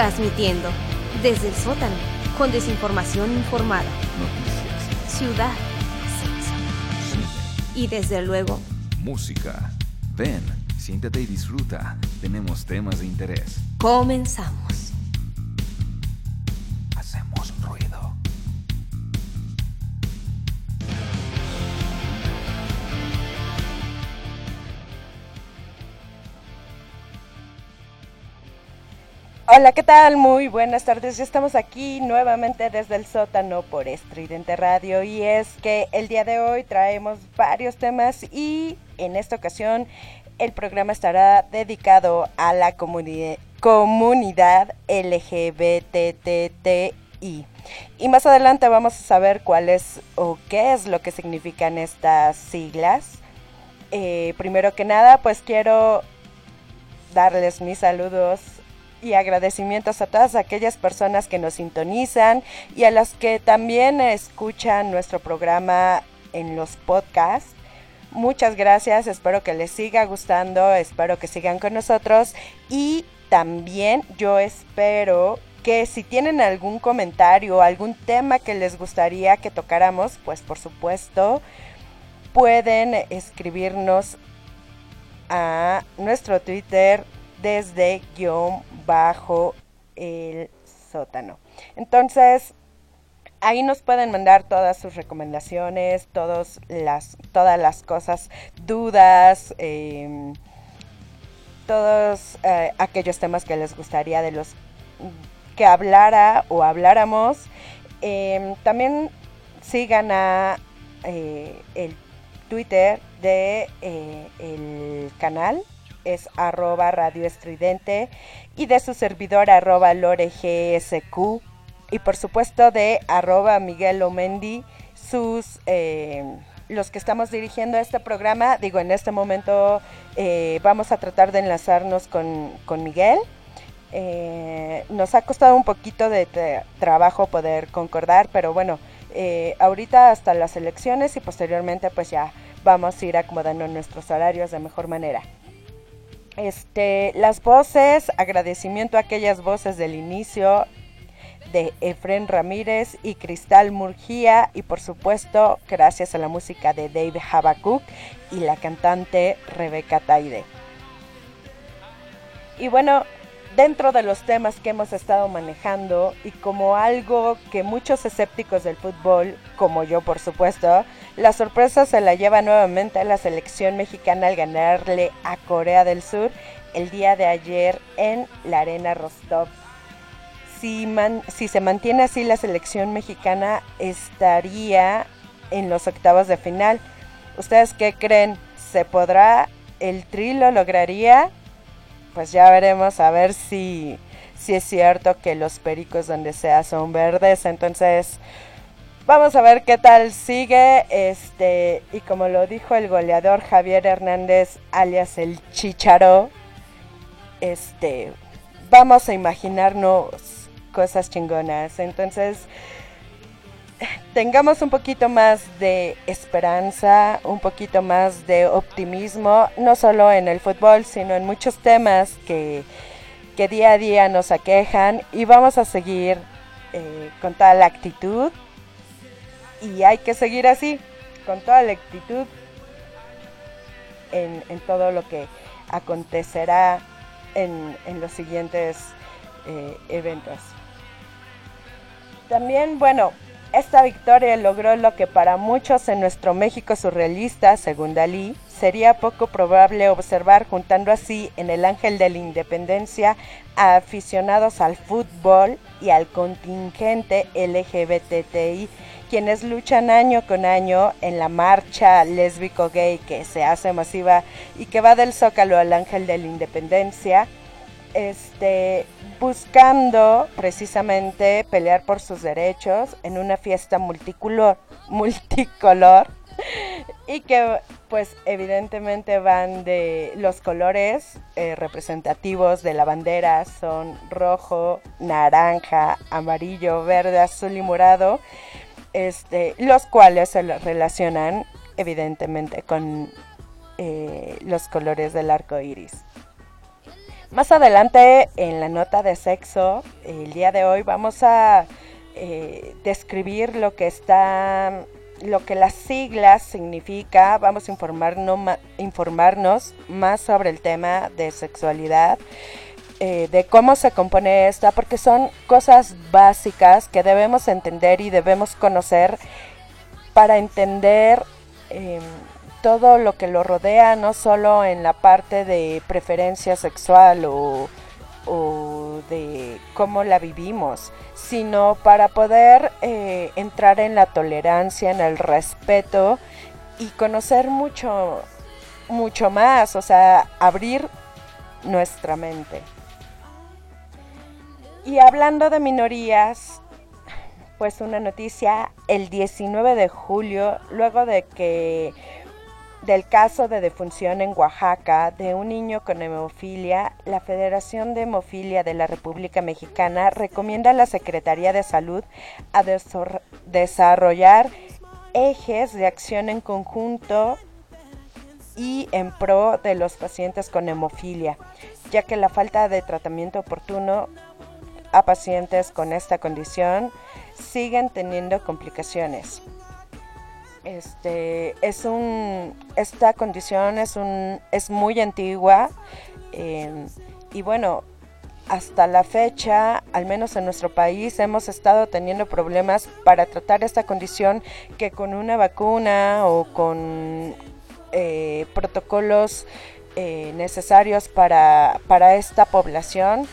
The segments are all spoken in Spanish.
Transmitiendo desde el sótano, con desinformación informada. Noticias, Ciudad. Sexo. Y desde luego, música. Ven, siéntate y disfruta. Tenemos temas de interés. comenzamos. Hola, ¿qué tal? Muy buenas tardes. Ya estamos aquí nuevamente desde el sótano por Estridente Radio y es que el día de hoy traemos varios temas y en esta ocasión el programa estará dedicado a la comuni comunidad LGBTTI. Y más adelante vamos a saber cuál es o qué es lo que significan estas siglas. Eh, primero que nada, pues quiero darles mis saludos y agradecimientos a todas aquellas personas que nos sintonizan y a las que también escuchan nuestro programa en los podcasts. Muchas gracias, espero que les siga gustando, espero que sigan con nosotros y también yo espero que si tienen algún comentario, algún tema que les gustaría que tocáramos, pues por supuesto pueden escribirnos a nuestro Twitter desde guion bajo el sótano. Entonces, ahí nos pueden mandar todas sus recomendaciones, todos las, todas las cosas, dudas, eh, todos eh, aquellos temas que les gustaría de los que hablara o habláramos. Eh, también sigan a eh, el Twitter de el canal es arroba radio estridente y de su servidor arroba loregsq y por supuesto de arroba Miguel Omendi sus eh, los que estamos dirigiendo este programa. Digo en este momento eh, vamos a tratar de enlazarnos con, con Miguel. Eh, nos ha costado un poquito de tra trabajo poder concordar pero bueno eh, ahorita hasta las elecciones y posteriormente pues ya vamos a ir acomodando nuestros horarios de mejor manera este, las voces, agradecimiento a aquellas voces del inicio de Efren Ramírez y Cristal Murgía y por supuesto gracias a la música de Dave Habakuk y la cantante Rebeca Taide. Y bueno, dentro de los temas que hemos estado manejando y como algo que muchos escépticos del fútbol, como yo por supuesto, la sorpresa se la lleva nuevamente a la selección mexicana al ganarle a Corea del Sur el día de ayer en la Arena Rostov. Si, se mantiene así la selección mexicana estaría en los octavos de final. ¿Ustedes qué creen? ¿Se podrá? ¿El tri lo lograría? Pues ya veremos a ver si, si es cierto que los pericos donde sea son verdes. Entonces, vamos a ver qué tal sigue. Este, y como lo dijo el goleador Javier Hernández, alias el Chicharo, este, vamos a imaginarnos cosas chingonas. Entonces, tengamos un poquito más de esperanza, un poquito más de optimismo, no solo en el fútbol, sino en muchos temas que, que día a día nos aquejan y vamos a seguir eh, con toda la actitud y hay que seguir así, con toda la actitud en, en todo lo que acontecerá en, en los siguientes eh, eventos. También, bueno, esta victoria logró lo que para muchos en nuestro México surrealista, según Dalí, sería poco probable observar juntando así en el Ángel de la Independencia a aficionados al fútbol y al contingente LGBTI, quienes luchan año con año en la marcha lésbico-gay que se hace masiva y que va del Zócalo al Ángel de la Independencia, este, buscando precisamente pelear por sus derechos en una fiesta multicolor, multicolor y que pues evidentemente van de los colores eh, representativos de la bandera son rojo, naranja, amarillo, verde, azul y morado, este, los cuales se relacionan evidentemente con eh, los colores del arco iris. Más adelante en la nota de sexo, el día de hoy vamos a eh, describir lo que está lo que las siglas significa, vamos a informarnos más sobre el tema de sexualidad, eh, de cómo se compone esta, porque son cosas básicas que debemos entender y debemos conocer para entender em, todo lo que lo rodea, no solo en la parte de preferencia sexual o, de cómo la vivimos, sino para poder eh, entrar en la tolerancia, en el respeto y conocer mucho, mucho más, o sea, abrir nuestra mente. Y hablando de minorías, pues una noticia, el 19 de julio, luego de que del caso de defunción en Oaxaca de un niño con hemofilia, la Federación de Hemofilia de la República Mexicana recomienda a la Secretaría de Salud a desarrollar ejes de acción en conjunto y en pro de los pacientes con hemofilia, ya que la falta de tratamiento oportuno a pacientes con esta condición siguen teniendo complicaciones. Este, es un, esta condición es, un, es muy antigua em, y bueno, hasta la fecha, al menos en nuestro país, hemos estado teniendo problemas para tratar esta condición que con una vacuna o con eh, protocolos eh, necesarios para, para esta población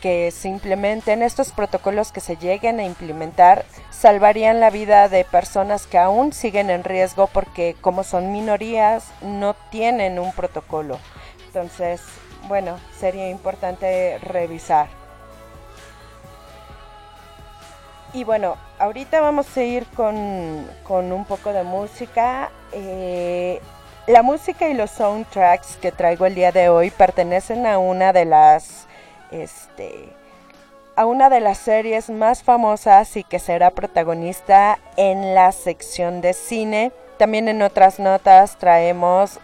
que se implementen estos protocolos que se lleguen a implementar salvarían la vida de personas que aún siguen en riesgo porque como son minorías no tienen un protocolo. Entonces, bueno, sería importante revisar. Y bueno, ahorita vamos a ir con, un poco de música. Eh, la música y los soundtracks que traigo el día de hoy pertenecen a una de las este, a una de las series más famosas y que será protagonista en la sección de cine. También en otras notas traemos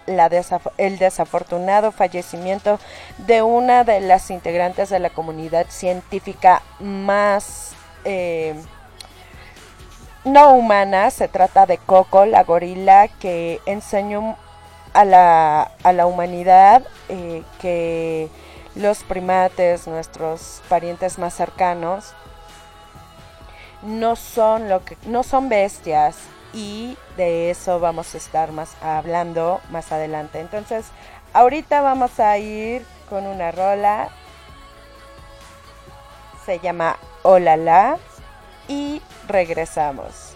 el desafortunado fallecimiento de una de las integrantes de la comunidad científica más eh, no humana. Se trata de Coco, la gorila que enseñó a la, a la humanidad eh, que los primates, nuestros parientes más cercanos, no son lo que no son bestias y de eso vamos a estar más hablando más adelante. Entonces, ahorita vamos a ir con una rola se llama Hola la y regresamos.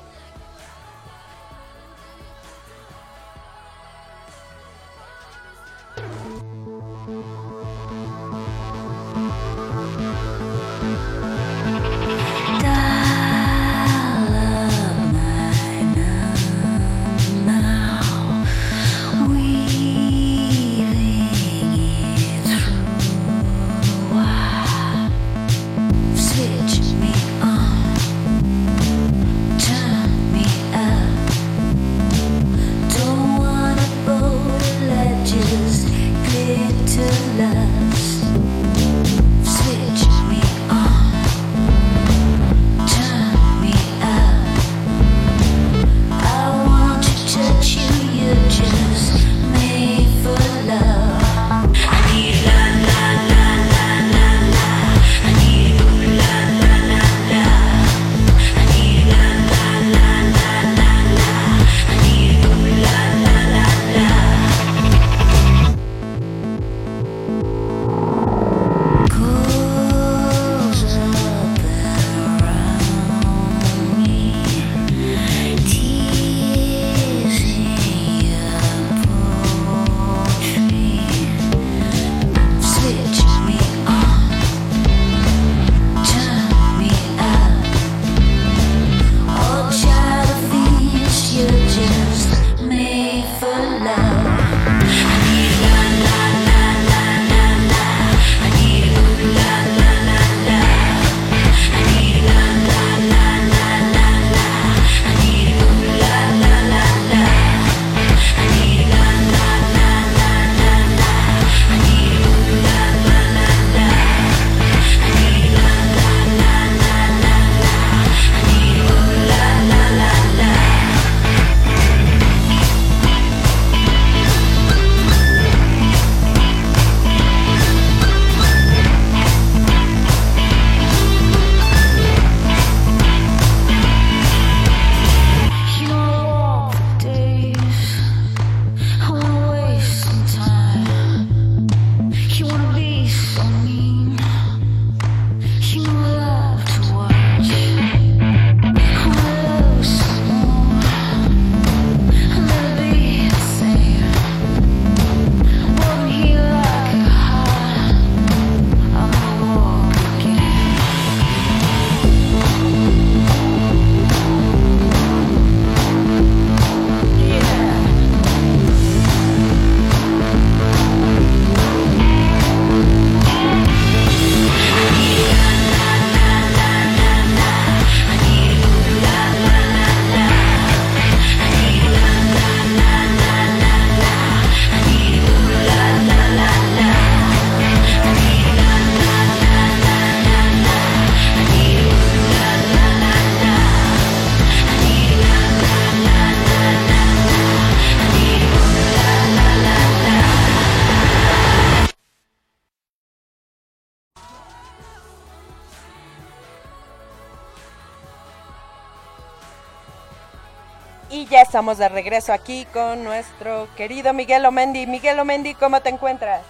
Estamos de regreso aquí con nuestro querido Miguel Omendi. Miguel Omendi, ¿cómo te encuentras?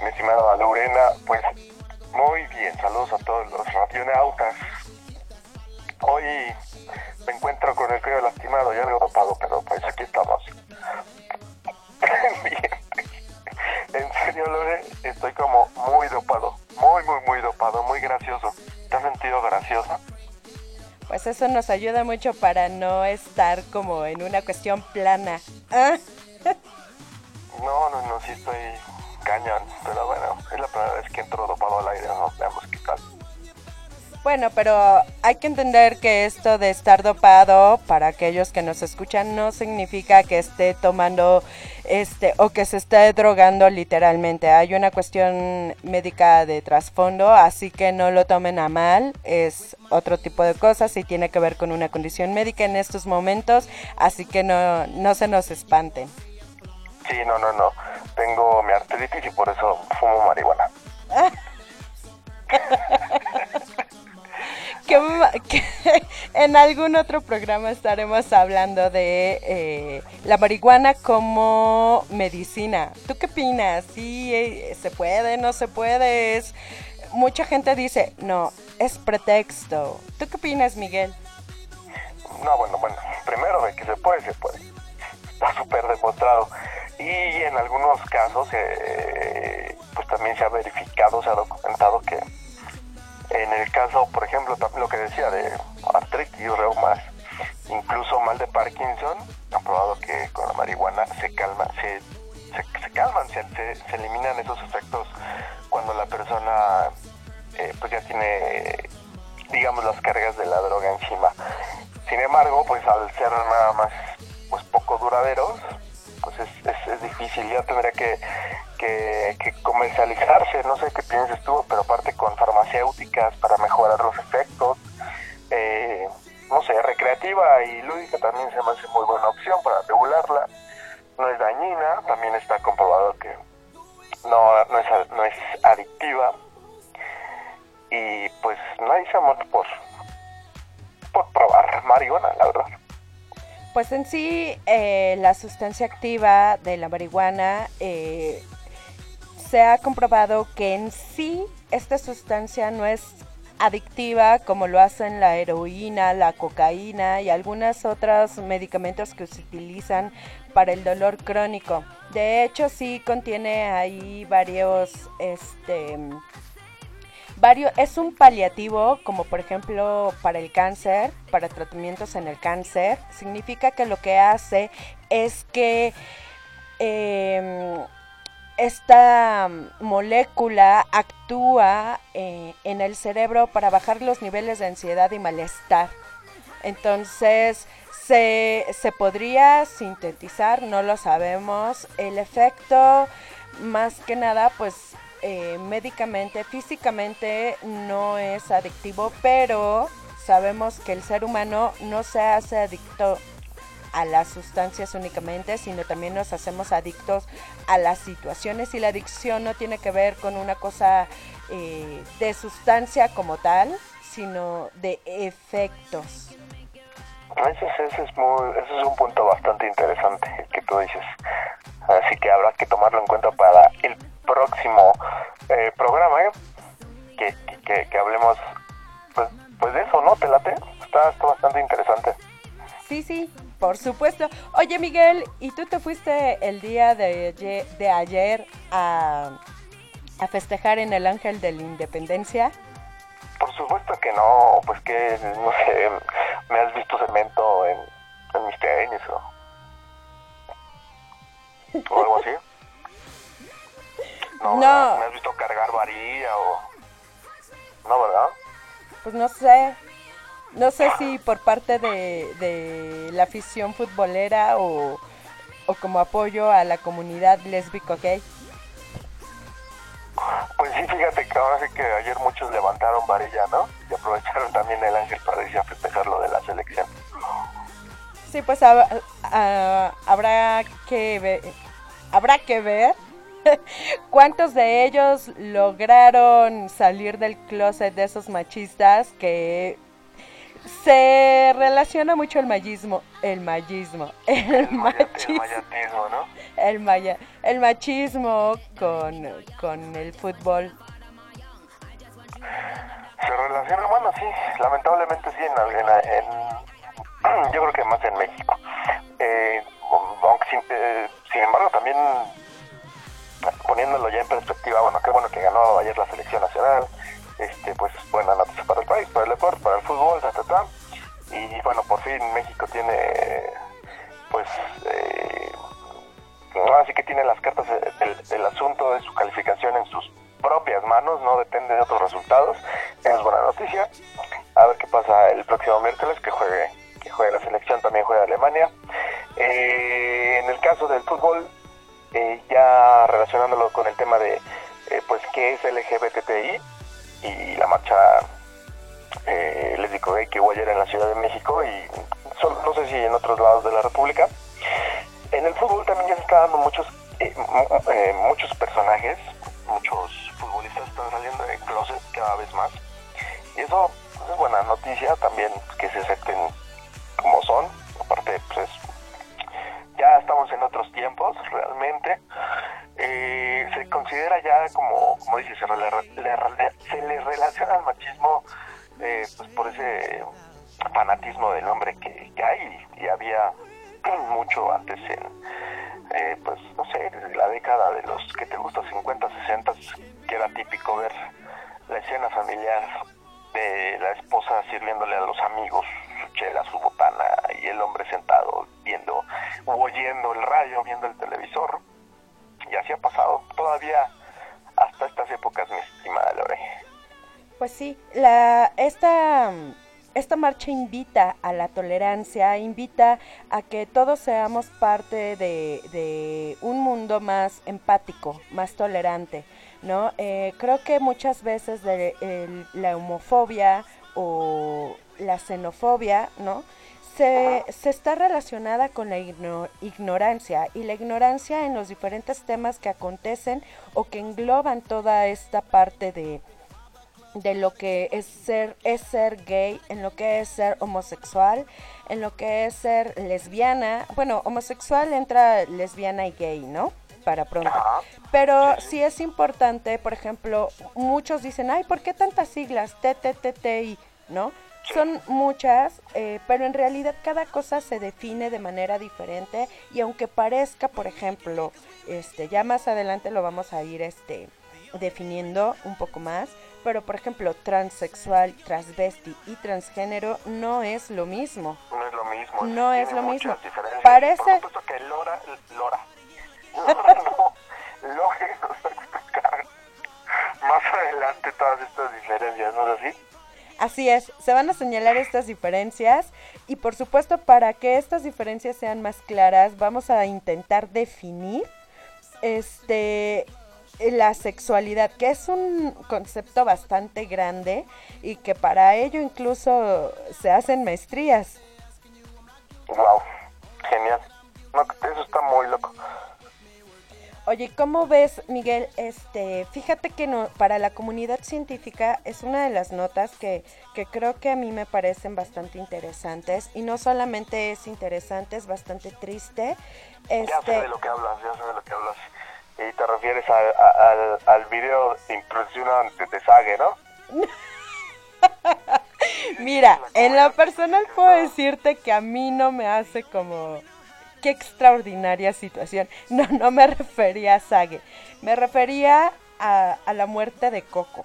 Mi estimada Lorena, pues muy bien, saludos a todos los radionautas. Hoy me encuentro con el frío lastimado y algo dopado, pero pues aquí estamos. En serio, Lore, estoy como muy dopado, muy, muy, muy dopado, muy gracioso. ¿Te has sentido gracioso? Pues eso nos ayuda mucho para no estar como en una cuestión plana. ¿Ah? No, no, no, sí estoy cañón, pero bueno, es la primera vez que entro dopado al aire, no veamos qué tal. Bueno, pero hay que entender que esto de estar dopado, para aquellos que nos escuchan, no significa que esté tomando este o que se esté drogando literalmente. Hay una cuestión médica de trasfondo, así que no lo tomen a mal. Es otro tipo de cosas y tiene que ver con una condición médica en estos momentos, así que no, no se nos espanten. Sí, no, no, no. Tengo mi artritis y por eso fumo marihuana. que, en algún otro programa estaremos hablando de eh, la marihuana como medicina. ¿Tú qué opinas? ¿Sí eh, se puede? ¿No se puede? Mucha gente dice, no, es pretexto. ¿Tú qué opinas, Miguel? No, bueno, bueno, primero de que se puede, se puede. Está súper demostrado. Y en algunos casos, eh, pues también se ha verificado, se ha documentado que en el caso, por ejemplo, también lo que decía de artritis, reumas, incluso mal de Parkinson, han probado que con la marihuana se calma, se, se, calman, se, se, eliminan esos efectos cuando la persona eh, pues ya tiene, digamos, las cargas de la droga encima. Sin embargo, pues al ser nada más pues poco duraderos, pues es, es, difícil, ya tendría que, que, comercializarse, no sé qué piensas tú, pero aparte con farmacéuticas para mejorar los efectos, eh, no sé, recreativa y lúdica también se me hace muy buena opción para regularla, no es dañina, también está comprobado que no, no, es, no es adictiva y pues nadie se muerto por, por probar marihuana, la verdad. Pues en sí, eh, la sustancia activa de la marihuana eh, se ha comprobado que en sí esta sustancia no es adictiva como lo hacen la heroína, la cocaína y algunos otros medicamentos que se utilizan para el dolor crónico. De hecho, sí contiene ahí varios este, es un paliativo, como por ejemplo para el cáncer, para tratamientos en el cáncer. Significa que lo que hace es que em, esta molécula actúa eh, en el cerebro para bajar los niveles de ansiedad y malestar. Entonces, se, se, podría sintetizar, no lo sabemos. El efecto, más que nada, pues eh, médicamente, físicamente no es adictivo, pero sabemos que el ser humano no se hace adicto a las sustancias únicamente, sino también nos hacemos adictos a las situaciones y la adicción no tiene que ver con una cosa eh, de sustancia como tal, sino de efectos. Ese, ese, es muy, ese es un punto bastante interesante que tú dices. Así que habrá que tomarlo en cuenta para el próximo eh, programa, ¿eh? Que, que, hablemos pues, pues de eso, ¿no? ¿Te late? Está, está bastante interesante. Sí, sí, por supuesto. Oye, Miguel, ¿y tú te fuiste el día de, de ayer a, a festejar en el Ángel de la Independencia? Por supuesto que no, pues que, no sé, me has visto cemento en, en mis tenis o, o algo así. No, ¿Me has visto cargar varilla o...? No, ¿verdad? Pues no sé. No sé si por parte de, de la afición futbolera o, o como apoyo a la comunidad lésbico gay. Pues sí, fíjate que ahora sí que ayer muchos levantaron varilla, ¿no? Y aprovecharon también el Ángel para decir a festejar lo de la selección. Sí, pues habrá que ver, habrá que ver ¿Cuántos de ellos lograron salir del closet de esos machistas que se relaciona mucho el mayismo, el mayismo, el, machismo, ¿no? el, maya- el machismo con, con el fútbol. Se relaciona, bueno, sí, lamentablemente sí, en, en, en- yo creo que más en México. Eh, aunque sin, eh, sin embargo también poniéndolo ya en perspectiva, bueno, qué bueno que ganó ayer la selección nacional, este, pues buena noticia para el país, para el deporte, para el fútbol, ta, ta, ta. y bueno, por fin México tiene, pues, eh, ahora sí que tiene las cartas del, del asunto de su calificación en sus propias manos, no depende de otros resultados, es buena noticia, a ver qué pasa el próximo miércoles, que juegue, que juegue la selección, también juega Alemania. Eh, en el caso del fútbol, eh, ya relacionándolo con el tema de eh, pues qué es LGBTI y la marcha eh, lésbico gay que hubo ayer en la Ciudad de México y solo- no sé si en otros lados de la República. En el fútbol también ya se están dando muchos eh, eh, muchos personajes, muchos futbolistas están saliendo de closet cada vez más. Y eso es buena noticia también que se acepten como son, aparte pues es ya estamos en otros tiempos realmente Eh, se considera ya como como dice se, le, relaciona al machismo eh, pues por ese fanatismo del hombre que, hay y había mucho antes en eh, pues no sé la década de los que te gusta 50 60 que era típico ver la escena familiar de la esposa sirviéndole a los amigos su chela, su botana y el hombre sentado viendo o oyendo el radio, viendo el televisor. Y así ha pasado todavía hasta estas épocas, mi estimada Lore. Pues sí, la, esta, esta marcha invita a la tolerancia, invita a que todos seamos parte de, de un mundo más empático, más tolerante, ¿no? Eh, creo que muchas veces de, la homofobia o la xenofobia, ¿no? Se, se está relacionada con la igno- ignorancia y la ignorancia en los diferentes temas que acontecen o que engloban toda esta parte de, de lo que es ser es ser gay, en lo que es ser homosexual, en lo que es ser lesbiana. Bueno, homosexual entra lesbiana y gay, ¿no? Para pronto. Pero sí es importante, por ejemplo, muchos dicen, ay, ¿por qué tantas siglas? TTTTI, ¿no? Son muchas, eh, pero en realidad cada cosa se define de manera diferente y aunque parezca, por ejemplo, este, ya más adelante lo vamos a ir este, definiendo un poco más, pero por ejemplo, transexual, transvesti y transgénero no es lo mismo. No es lo mismo. No es lo mismo. Parece- Por supuesto que Lora, Lora. Lora no. Lore nos va a explicar más adelante todas estas diferencias, ¿no es así? Así es, se van a señalar estas diferencias y por supuesto para que estas diferencias sean más claras vamos a intentar definir este la sexualidad, que es un concepto bastante grande y que para ello incluso se hacen maestrías. Wow, genial. No, eso está muy loco. Oye, ¿cómo ves, Miguel? Este, fíjate que no, para la comunidad científica es una de las notas que, que creo que a mí me parecen bastante interesantes y no solamente es interesante, es bastante triste. Ya sé Este, de lo que hablas, ya sé de lo que hablas. Y te refieres a- a- al, al video de, de Sage, ¿no? mira, en lo personal puedo decirte que a mí no me hace como qué extraordinaria situación. No, no me refería a Sage, me refería a, a la muerte de Coco.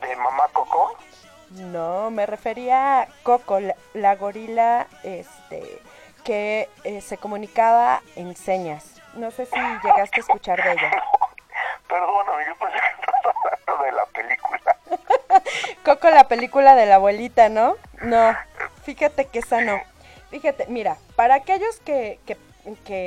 De Mamá Coco. No, me refería a Coco, la, la gorila este, que eh, se comunicaba en señas. No sé si llegaste a escuchar de ella. Perdóname, yo pensé que estás hablando de la película. Coco, la película de la abuelita, ¿no? No, fíjate que esa no. Fíjate, mira, para aquellos que, que,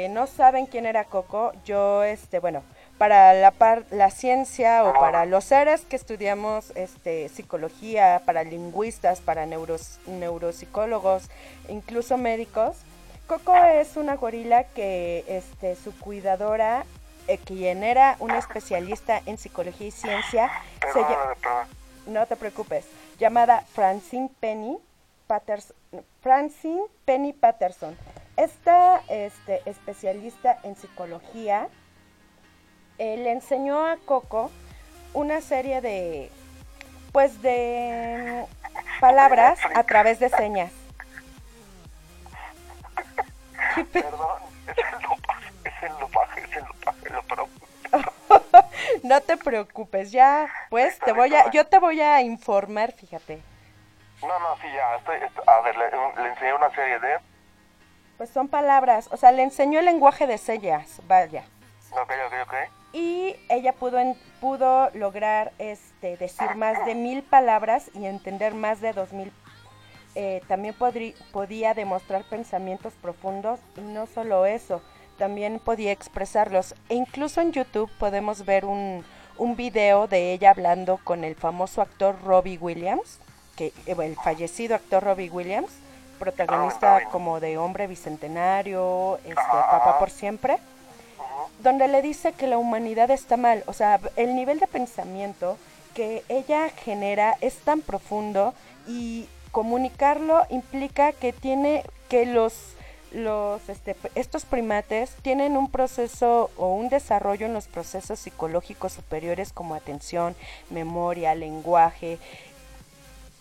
no saben quién era Coco, yo, este, bueno, para la, par, la ciencia o para los seres que estudiamos este, psicología, para lingüistas, para neuros, neuropsicólogos, incluso médicos, Coco es una gorila que este, su cuidadora, eh, quien era una especialista en psicología y ciencia, se llama... No te preocupes. llamada Francine Penny Patterson. Francine Penny Patterson. Esta este, especialista en psicología eh, le enseñó a Coco una serie de, pues, de palabras a través de señas. Perdón, es el es el es el lo no te preocupes, ya, pues te voy a, yo te voy a informar, fíjate. No, no, sí, ya, estoy, estoy- a ver, le, le enseñé una serie de... Pues son palabras, o sea, le enseñó el lenguaje de señas, vaya. Ok, ok, ok. Y ella pudo, en- pudo lograr este, decir más de mil palabras y entender más de dos mil. Eh, también podrí- podía demostrar pensamientos profundos y no solo eso, también podía expresarlos. E incluso en YouTube podemos ver un, un video de ella hablando con el famoso actor Robbie Williams, que eh, el fallecido actor Robbie Williams, protagonista Ah, como de Hombre Bicentenario, este, Papá por Siempre donde le dice que la humanidad está mal. O sea, el nivel de pensamiento que ella genera es tan profundo y comunicarlo implica que tiene que los los este, estos primates tienen un proceso o un desarrollo en los procesos psicológicos superiores como atención, memoria, lenguaje,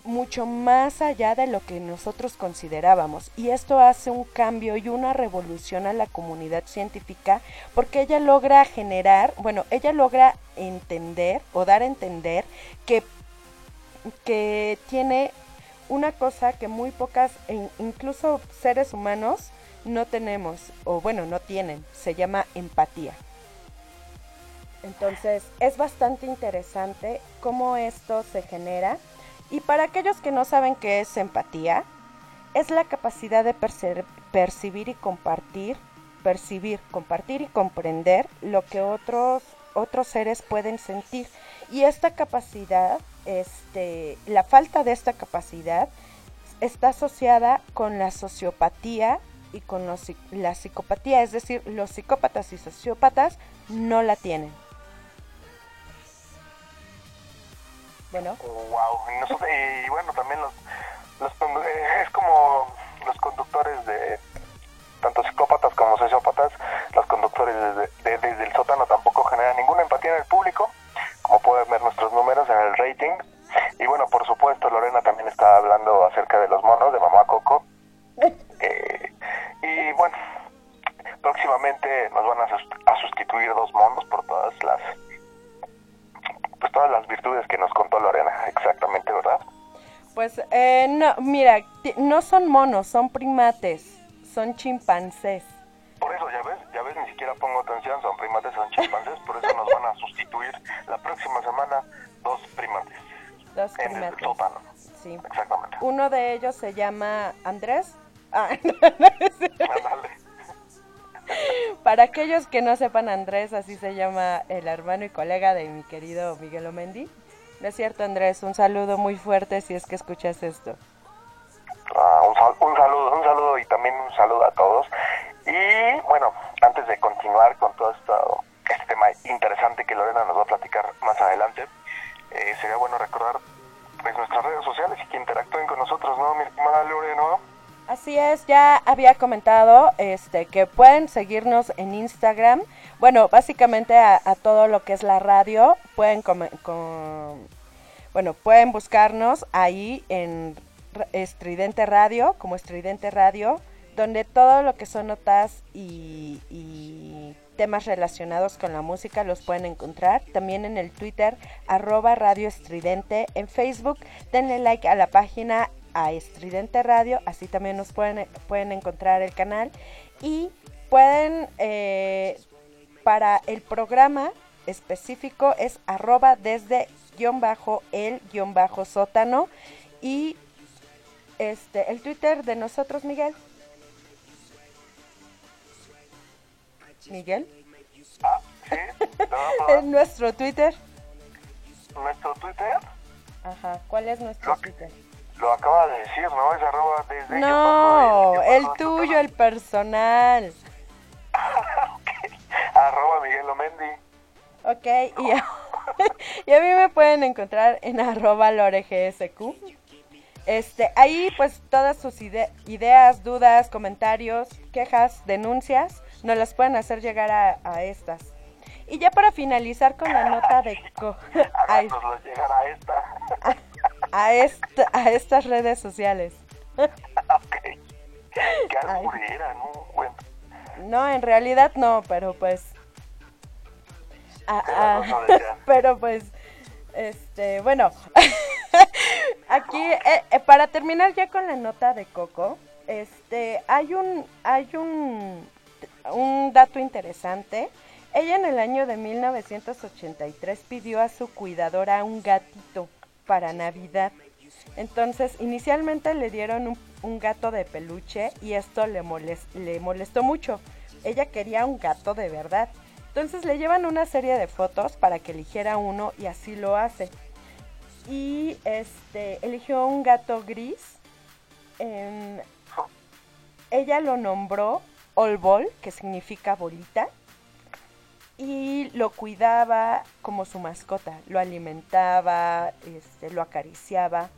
mucho más allá de lo que nosotros considerábamos. Y esto hace un cambio y una revolución a la comunidad científica porque ella logra generar, bueno, ella logra entender o dar a entender que, que tiene una cosa que muy pocas, e incluso seres humanos, no tenemos, o bueno, no tienen, se llama empatía. Entonces, es bastante interesante cómo esto se genera. Y para aquellos que no saben qué es empatía, es la capacidad de percibir y compartir, percibir, compartir y comprender lo que otros otros seres pueden sentir. Y esta capacidad, este, la falta de esta capacidad está asociada con la sociopatía y con los la psicopatía, es decir, los psicópatas y sociópatas no la tienen. Bueno, Wow. Y, nosotros- y bueno, también los, los eh, es como los conductores de tanto psicópatas como sociópatas, los conductores desde, de- desde el sótano tampoco generan ninguna empatía en el público, como pueden ver nuestros números en el rating. Y bueno, por supuesto, Lorena también está hablando acerca de los monos de Mamá Coco. Eh, y bueno, próximamente nos van a sustituir dos monos por todas las pues todas las virtudes que nos contó Lorena, exactamente, ¿verdad? pues eh, no, mira, no son monos, son primates, son chimpancés. Por eso, ya ves, ya ves, ni siquiera pongo atención, son primates, son chimpancés, por eso nos van a sustituir la próxima semana dos primates Dos en el primates. sótano, Sí. exactamente. Uno de ellos se llama Andrés. Ah, Ándale. Para aquellos que no sepan, Andrés, así se llama el hermano y colega de mi querido Miguel Omendi. No es cierto, Andrés, un saludo muy fuerte si es que escuchas esto. Ah, un, un saludo, un saludo y también un saludo a todos. Y bueno, antes de continuar con todo esto, este tema interesante que Lorena nos va a platicar más adelante, eh, sería bueno recordar pues, nuestras redes sociales y que interactúen con nosotros, ¿no, mi estimada Lorena? Así es, ya había comentado este que pueden seguirnos en Instagram. Bueno, básicamente a, todo lo que es la radio, pueden bueno, pueden buscarnos ahí en Estridente Radio, como Estridente Radio, donde todo lo que son notas y, y temas relacionados con la música los pueden encontrar. También en el Twitter, arroba Radio Estridente. En Facebook, denle like a la página a Estridente Radio, así también nos pueden, pueden encontrar el canal. Y pueden, eh, para el programa específico, es arroba desde guion bajo el guion bajo sótano. Y este, el Twitter de nosotros, Miguel. Miguel. Ah, sí, ¿Te va a Es probar? nuestro Twitter. nuestro Twitter Ajá, ¿cuál es nuestro Twitter? Lo acaba de decir, ¿no? Es arroba desde No, bajo el tuyo, el personal. arroba Miguel Omendi. Ok, y, y a mí me pueden encontrar en arroba loregsq. Este, ahí pues todas sus ideas, dudas, comentarios, quejas, denuncias, nos las pueden hacer llegar a, estas. Y ya para finalizar con la nota de... a, llegar a esta. A, esta, a estas redes sociales. ok. Qué ¿no? Bueno. No, en realidad no, pero pues... pero pues... Este, bueno, aquí eh, eh, para terminar ya con la nota de Coco, este, hay un, hay un, un dato interesante. Ella en el año de 1983 pidió a su cuidadora un gatito para Navidad. Entonces, inicialmente le dieron un, gato de peluche y esto le, le molestó mucho. Ella quería un gato de verdad. Entonces le llevan una serie de fotos para que eligiera uno y así lo hace. Y este eligió un gato gris. ella lo nombró Olbol, que significa bolita. Y lo cuidaba como su mascota, lo alimentaba, este, lo acariciaba.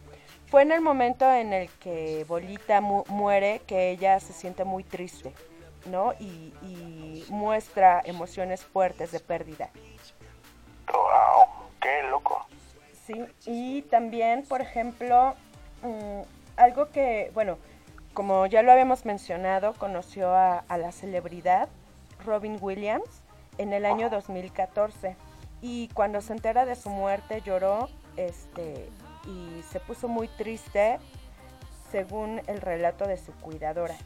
Fue en el momento en el que Bolita muere que ella se siente muy triste ¿no? Y, muestra emociones fuertes de pérdida. ¡Wow! ¡Qué loco! Sí, y también, por ejemplo, mm, algo que, bueno, como ya lo habíamos mencionado, conoció a, la celebridad Robin Williams en el año 2014 y cuando se entera de su muerte lloró este y se puso muy triste según el relato de su cuidadora.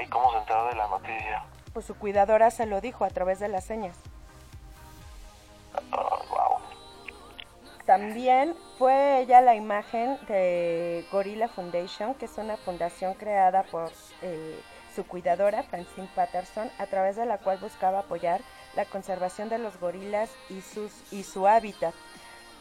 ¿Y cómo se enteró de la noticia? Pues su cuidadora se lo dijo a través de las señas. wow. También fue ella la imagen de Gorilla Foundation, que es una fundación creada por eh, su cuidadora, Francine Patterson, a través de la cual buscaba apoyar la conservación de los gorilas y, su hábitat.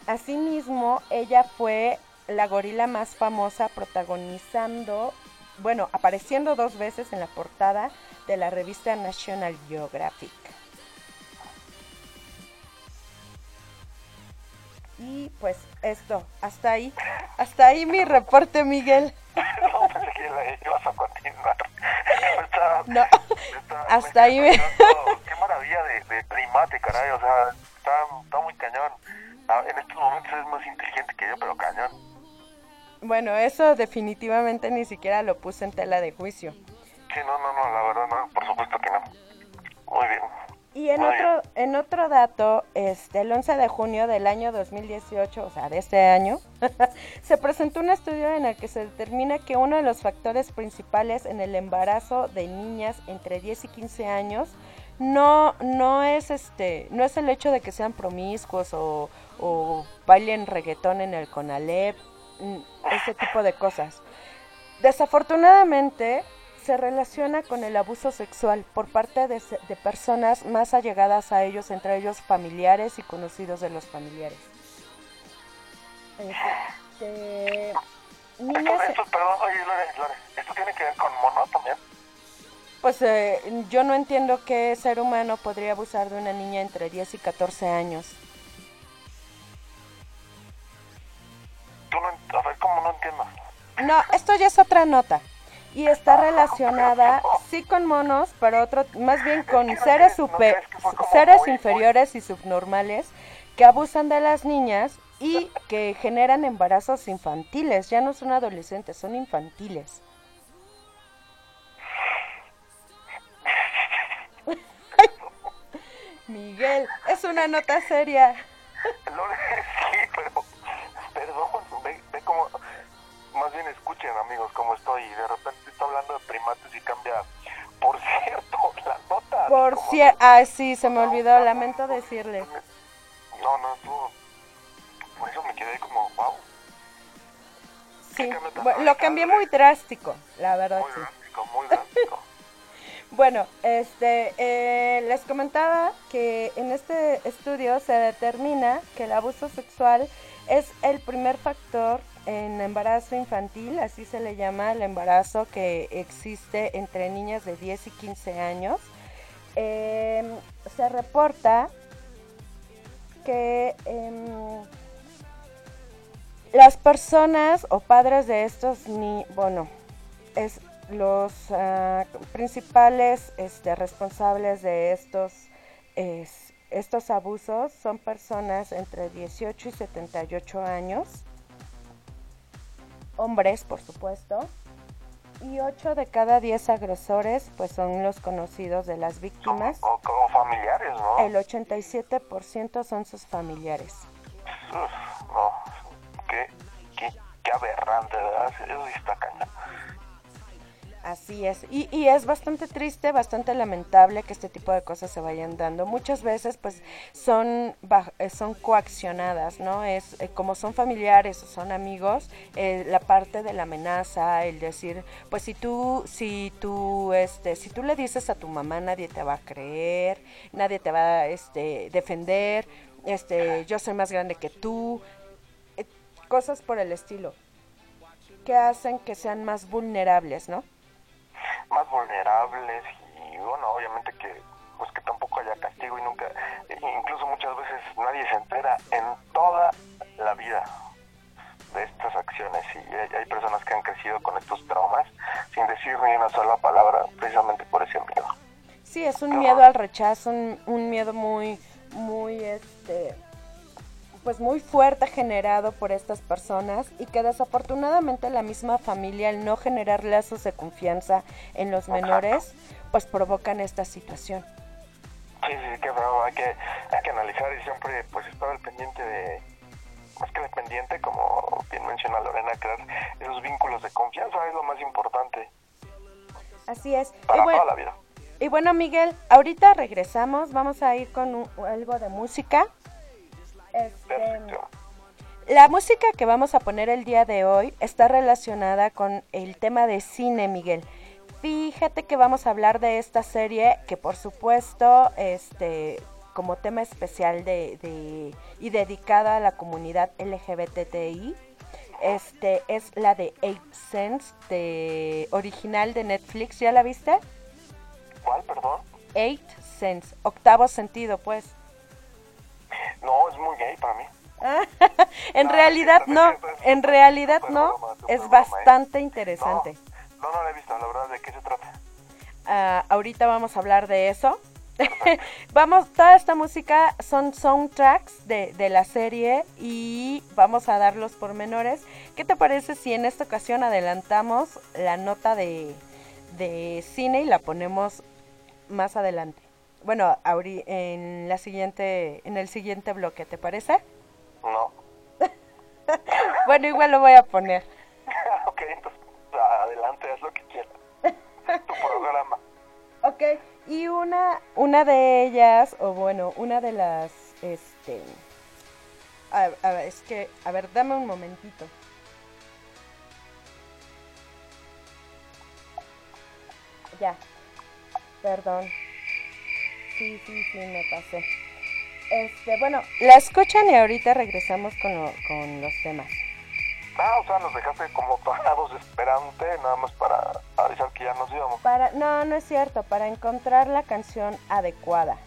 Asimismo, ella fue la gorila más famosa protagonizando bueno, apareciendo dos veces en la portada de la revista National Geographic. Y pues esto, hasta ahí, hasta ahí mi reporte, Miguel. No, pensé que la ibas a continuar. no, hasta ahí me... Qué maravilla de, de primate, caray, o sea, está, está muy cañón. Ah, en estos momentos es más inteligente que yo, pero cañón. Bueno, eso definitivamente ni siquiera lo puse en tela de juicio. Sí, no, no, no, la verdad no, por supuesto que no. Muy bien. Y en otro en otro dato, este el 11 de junio del año 2018, o sea, de este año, se presentó un estudio en el que se determina que uno de los factores principales en el embarazo de niñas entre 10 y 15 años no no es este no es el hecho de que sean promiscuos o, o bailen reggaetón en el Conalep Mm, este tipo de cosas. Desafortunadamente se relaciona con el abuso sexual por parte de, personas más allegadas a ellos, entre ellos familiares y conocidos de los familiares. Este, niñas... Esto, perdón, oye, Lore, ¿esto tiene que ver con mono también? Pues eh, yo no entiendo qué ser humano podría abusar de una niña entre 10 y 14 años. a ver, ¿cómo no entiendo? No, esto ya es otra nota. Y está relacionada, sí con monos, pero otro, más bien con seres, super, seres inferiores y subnormales que abusan de las niñas y que generan embarazos infantiles. Ya no son adolescentes, son infantiles. Miguel, es una nota seria. sí, pero bien escuchen amigos cómo estoy y de repente estoy hablando de primates y cambia, por cierto, la nota. Por cierto, ah sí, se me olvidó, lamento decirle. No, no, tú, por eso me quedé como, wow. Sí, lo cambié muy drástico, la verdad. Muy drástico, muy drástico. bueno, este, eh, les comentaba que en este estudio se determina que el abuso sexual es el primer factor en embarazo infantil, así se le llama el embarazo que existe entre niñas de 10 y 15 años. Em, se reporta que em, las personas o padres de estos ni bueno es los ah, principales este, responsables de estos estos abusos son personas entre 18 y 78 años hombres por supuesto y 8 de cada 10 agresores pues son los conocidos de las víctimas. O como familiares, ¿no? El 87% son sus familiares. Uf, no, qué, qué, qué aberrante, ¿verdad? Eso está cañón. Así es, y, y, es bastante triste, bastante lamentable que este tipo de cosas se vayan dando. Muchas veces pues son, eh, son coaccionadas, ¿no? Es eh, como son familiares o son amigos, eh, la parte de la amenaza, el decir, pues si tú, si tú, este, si tú le dices a tu mamá nadie te va a creer, nadie te va a este, defender, este, yo soy más grande que tú, cosas por el estilo, que hacen que sean más vulnerables, ¿no? Más vulnerables y bueno, obviamente que pues que tampoco haya castigo y nunca, incluso muchas veces nadie se entera en toda la vida de estas acciones y hay, personas que han crecido con estos traumas sin decir ni una sola palabra precisamente por ese miedo. Sí, es un miedo al rechazo, un, un miedo muy, muy, este, pues muy fuerte generado por estas personas y que desafortunadamente la misma familia al no generar lazos de confianza en los menores pues provocan esta situación. Sí, sí, que bravo, hay que, hay que analizar y siempre pues estar al pendiente de, más que dependiente, como bien menciona Lorena, crear esos vínculos de confianza es lo más importante. Así es. Para toda la vida. Y bueno, Miguel, ahorita regresamos, vamos a ir con algo de música. Este, la música que vamos a poner el día de hoy está relacionada con el tema de cine, Miguel. Fíjate que vamos a hablar de esta serie que por supuesto, este, como tema especial de, y dedicada a la comunidad LGBTI, este es la de Eight Sense, de original de Netflix. ¿Ya la viste? ¿Cuál, perdón? Eight Sense, octavo sentido, pues. No, es muy gay para mí. en realidad no, en realidad no, es bastante interesante. No, no, la he visto, la verdad, ¿de qué se trata? Ah, ahorita vamos a hablar de eso. vamos, toda esta música son soundtracks de, de, la serie y vamos a dar los pormenores. ¿Qué te parece si en esta ocasión adelantamos la nota de, de cine y la ponemos más adelante? Bueno, en la siguiente, en el siguiente bloque, ¿te parece? No. bueno, igual lo voy a poner. ok, entonces adelante, haz lo que quieras. tu programa. Ok, y una, una de ellas, o bueno, una de las, este, a, a, es que, a ver, dame un momentito. Ya, perdón sí, sí, sí, me pasé. Este, bueno, la escuchan y ahorita regresamos con, con los temas. Ah, o sea, nos dejaste como parados esperante, nada más para avisar que ya nos íbamos. Para, no, no es cierto, para encontrar la canción adecuada,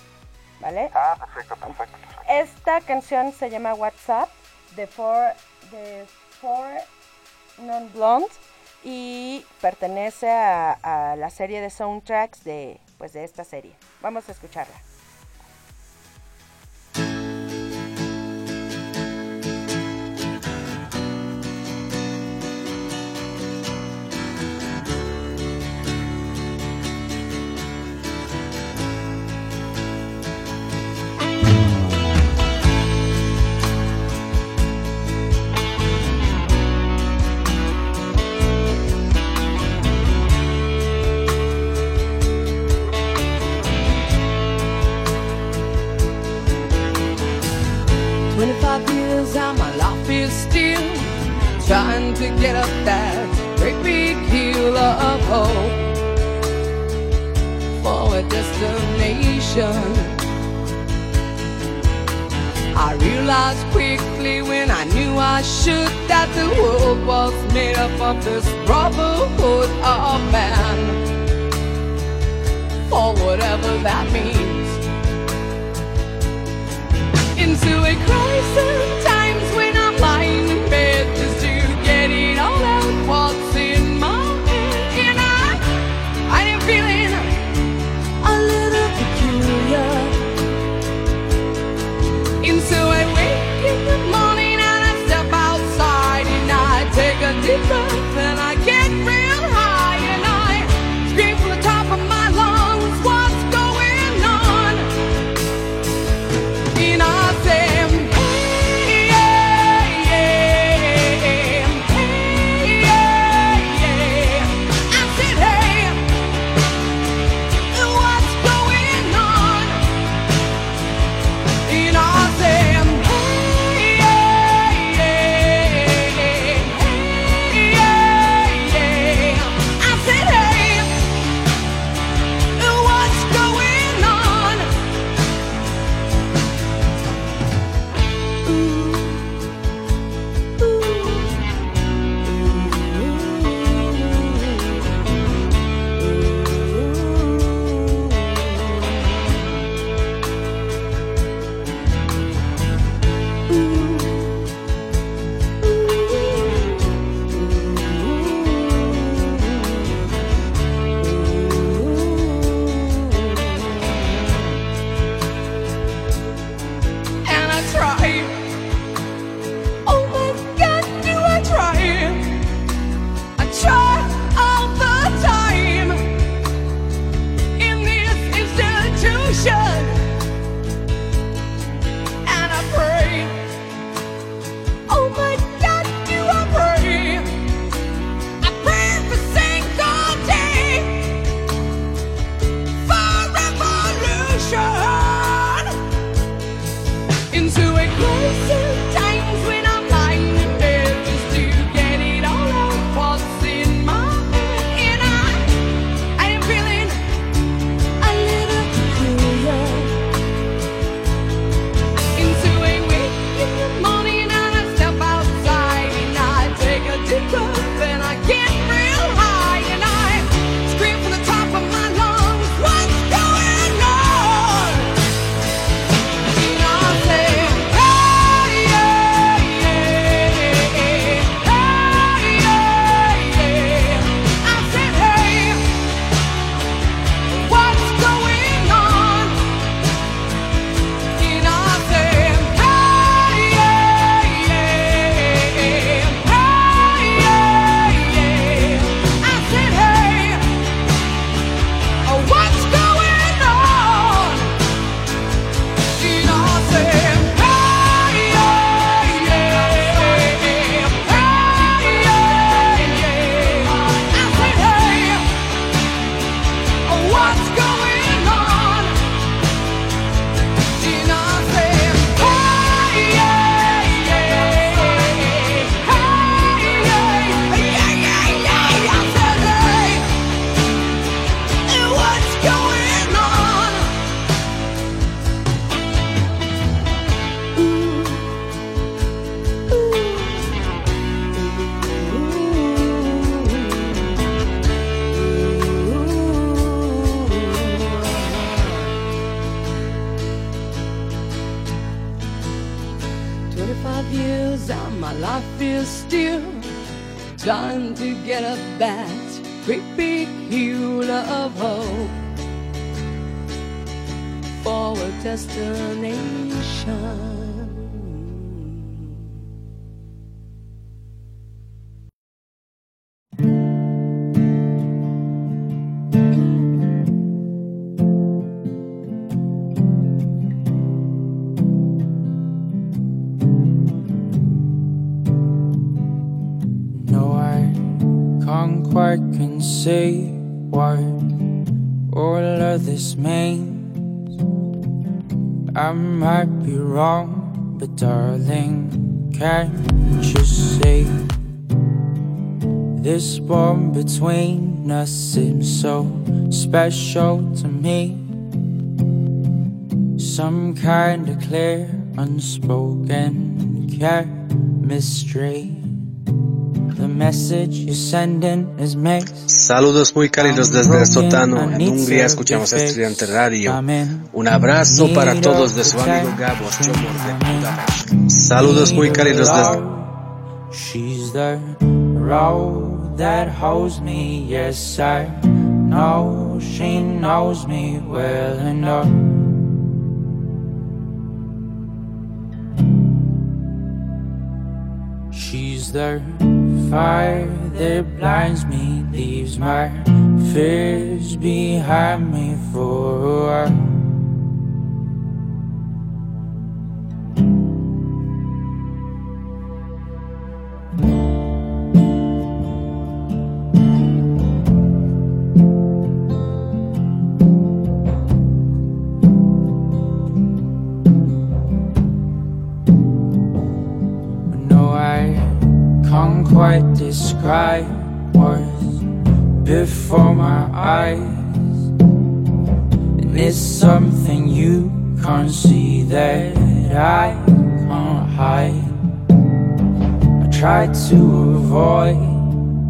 ¿vale? Ah, perfecto, perfecto. Esta canción se llama WhatsApp, de Four, de Four Non Blondes, y pertenece a, a la serie de soundtracks de, pues, de esta serie. Vamos a escucharla. Special to me. Some kind of clear, unspoken chemistry. The message you're sending is mixed. Saludos muy cálidos desde el sótano. En Hungría escuchamos a Estudiante Radio. Un abrazo para todos de su amigo Gabor Chomor de Budapest. Saludos muy cálidos desde... She's the road that holds me, yes sir. No, she knows me well enough. She's the fire that blinds me, leaves my fears behind me for a while. Eyes. And it's something you can't see that I can't hide. I try to avoid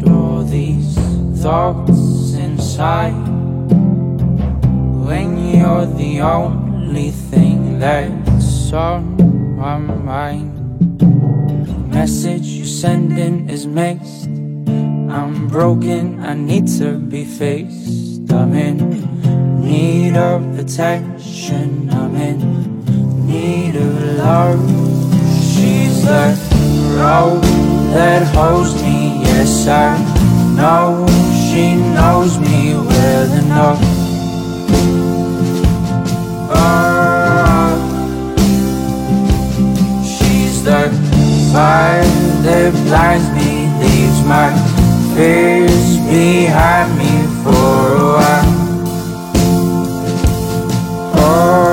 all these thoughts inside. When you're the only thing that's on my mind. The message you're sending is mixed. I'm broken, I need to be faced. I'm in need of attention, I'm in need of love. She's the road that holds me, yes, I know she knows me well enough. Oh, she's the fire that blinds me, leaves my fears behind me for a while. Oh.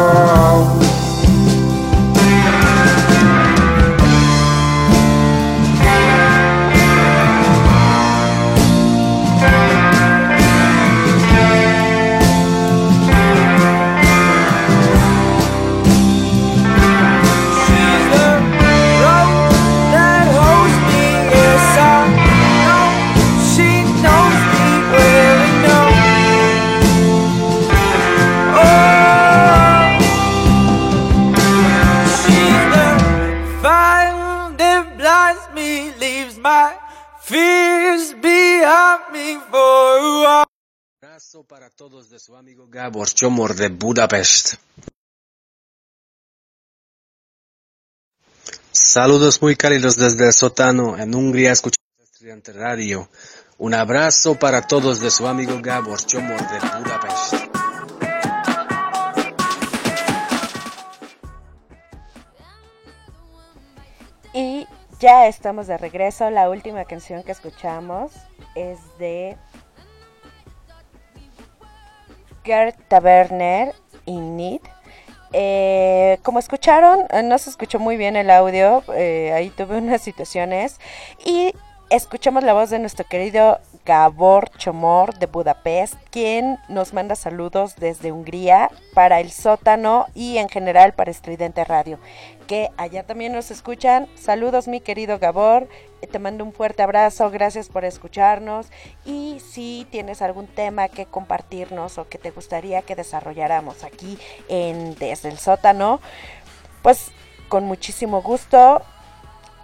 Abrazo para todos de su amigo Gabor Chomor de Budapest. Saludos muy cálidos desde el sótano. En Hungría escuchamos a Estudiante Radio. Un abrazo para todos de su amigo Gabor Chomor de Budapest. Y ya estamos de regreso. La última canción que escuchamos es de Gerd Taberner y Need. Eh, como escucharon, eh, no se escuchó muy bien el audio. eh, ahí tuve unas situaciones. Y escuchamos la voz de nuestro querido Gabor Chomor de Budapest, quien nos manda saludos desde Hungría para el sótano y en general para Estridente Radio. Que allá también nos escuchan. Saludos, mi querido Gabor. Te mando un fuerte abrazo. Gracias por escucharnos. Y si tienes algún tema que compartirnos o que te gustaría que desarrolláramos aquí en Desde el sótano, pues con muchísimo gusto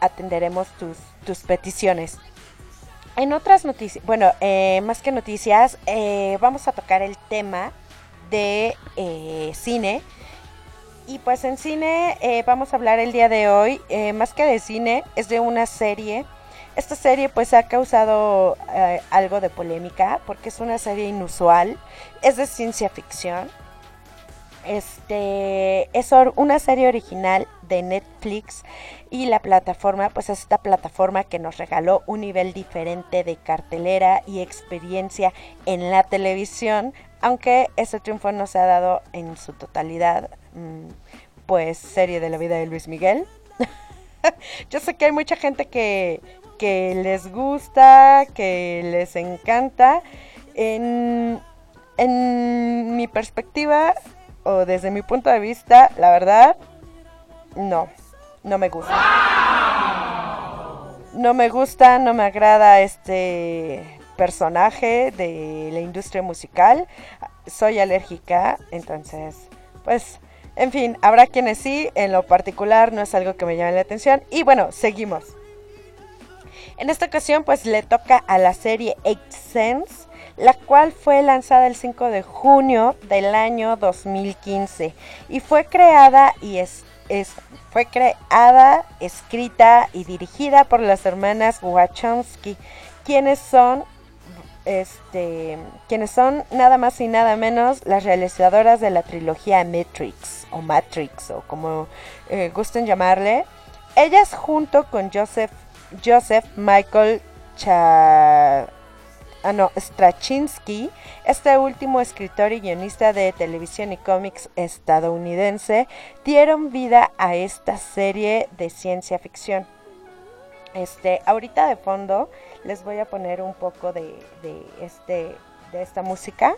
atenderemos tus, tus peticiones. En otras noticias, bueno, eh, más que noticias, eh, vamos a tocar el tema de eh, cine. Y pues en cine vamos a hablar el día de hoy, más que de cine, es de una serie. Esta serie pues ha causado algo de polémica porque es una serie inusual, es de ciencia ficción. Este es una serie original de Netflix y la plataforma, pues es esta plataforma que nos regaló un nivel diferente de cartelera y experiencia en la televisión, aunque ese triunfo no se ha dado en su totalidad, mm, pues serie de la vida de Luis Miguel. Yo sé que hay mucha gente que, que les gusta, que les encanta. En, en mi perspectiva o desde mi punto de vista, la verdad, no, no me gusta. no me gusta, no me agrada este personaje de la industria musical. Soy alérgica, entonces, pues, en fin, habrá quienes sí, en lo particular no es algo que me llame la atención. Y bueno, seguimos. En esta ocasión, pues le toca a la serie Eight Sense, la cual fue lanzada el 5 de junio del año 2015 y fue creada y es, fue creada, escrita y dirigida por las hermanas Wachowski, quienes son este, quienes son nada más y nada menos las realizadoras de la trilogía Matrix o Matrix o como eh, gusten llamarle. Ellas junto con Joseph, Joseph Michael Cha, ah, no, Straczynski, este último escritor y guionista de televisión y cómics estadounidense, dieron vida a esta serie de ciencia ficción. Este, ahorita de fondo les voy a poner un poco de, este, de esta música.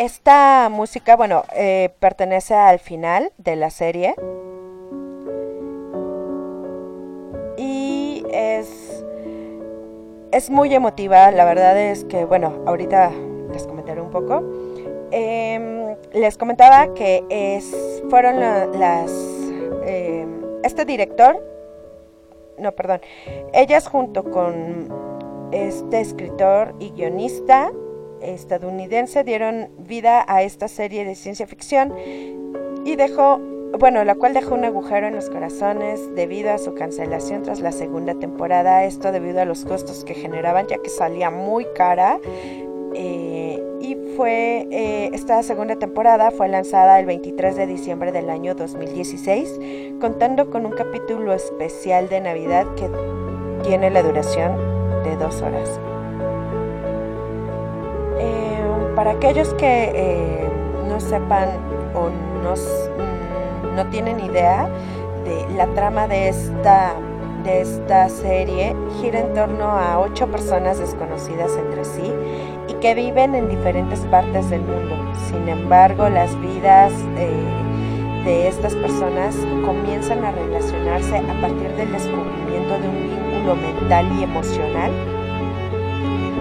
Esta música, bueno, eh, pertenece al final de la serie. Y es, es muy emotiva. La verdad es que, bueno, ahorita les comentaré un poco. Em, les comentaba que es, fueron las... Em, este director, no, perdón, ellas junto con este escritor y guionista estadounidense dieron vida a esta serie de ciencia ficción y dejó, bueno, la cual dejó un agujero en los corazones debido a su cancelación tras la segunda temporada, esto debido a los costos que generaban ya que salía muy cara. Eh, y fue eh, esta segunda temporada fue lanzada el 23 de diciembre del año 2016, contando con un capítulo especial de Navidad que tiene la duración de dos horas. Para aquellos que no sepan o no, mm, no tienen idea de la trama de esta de esta serie gira en torno a ocho personas desconocidas entre sí y que viven en diferentes partes del mundo. Sin embargo, las vidas eh, de estas personas comienzan a relacionarse a partir del descubrimiento de un vínculo mental y emocional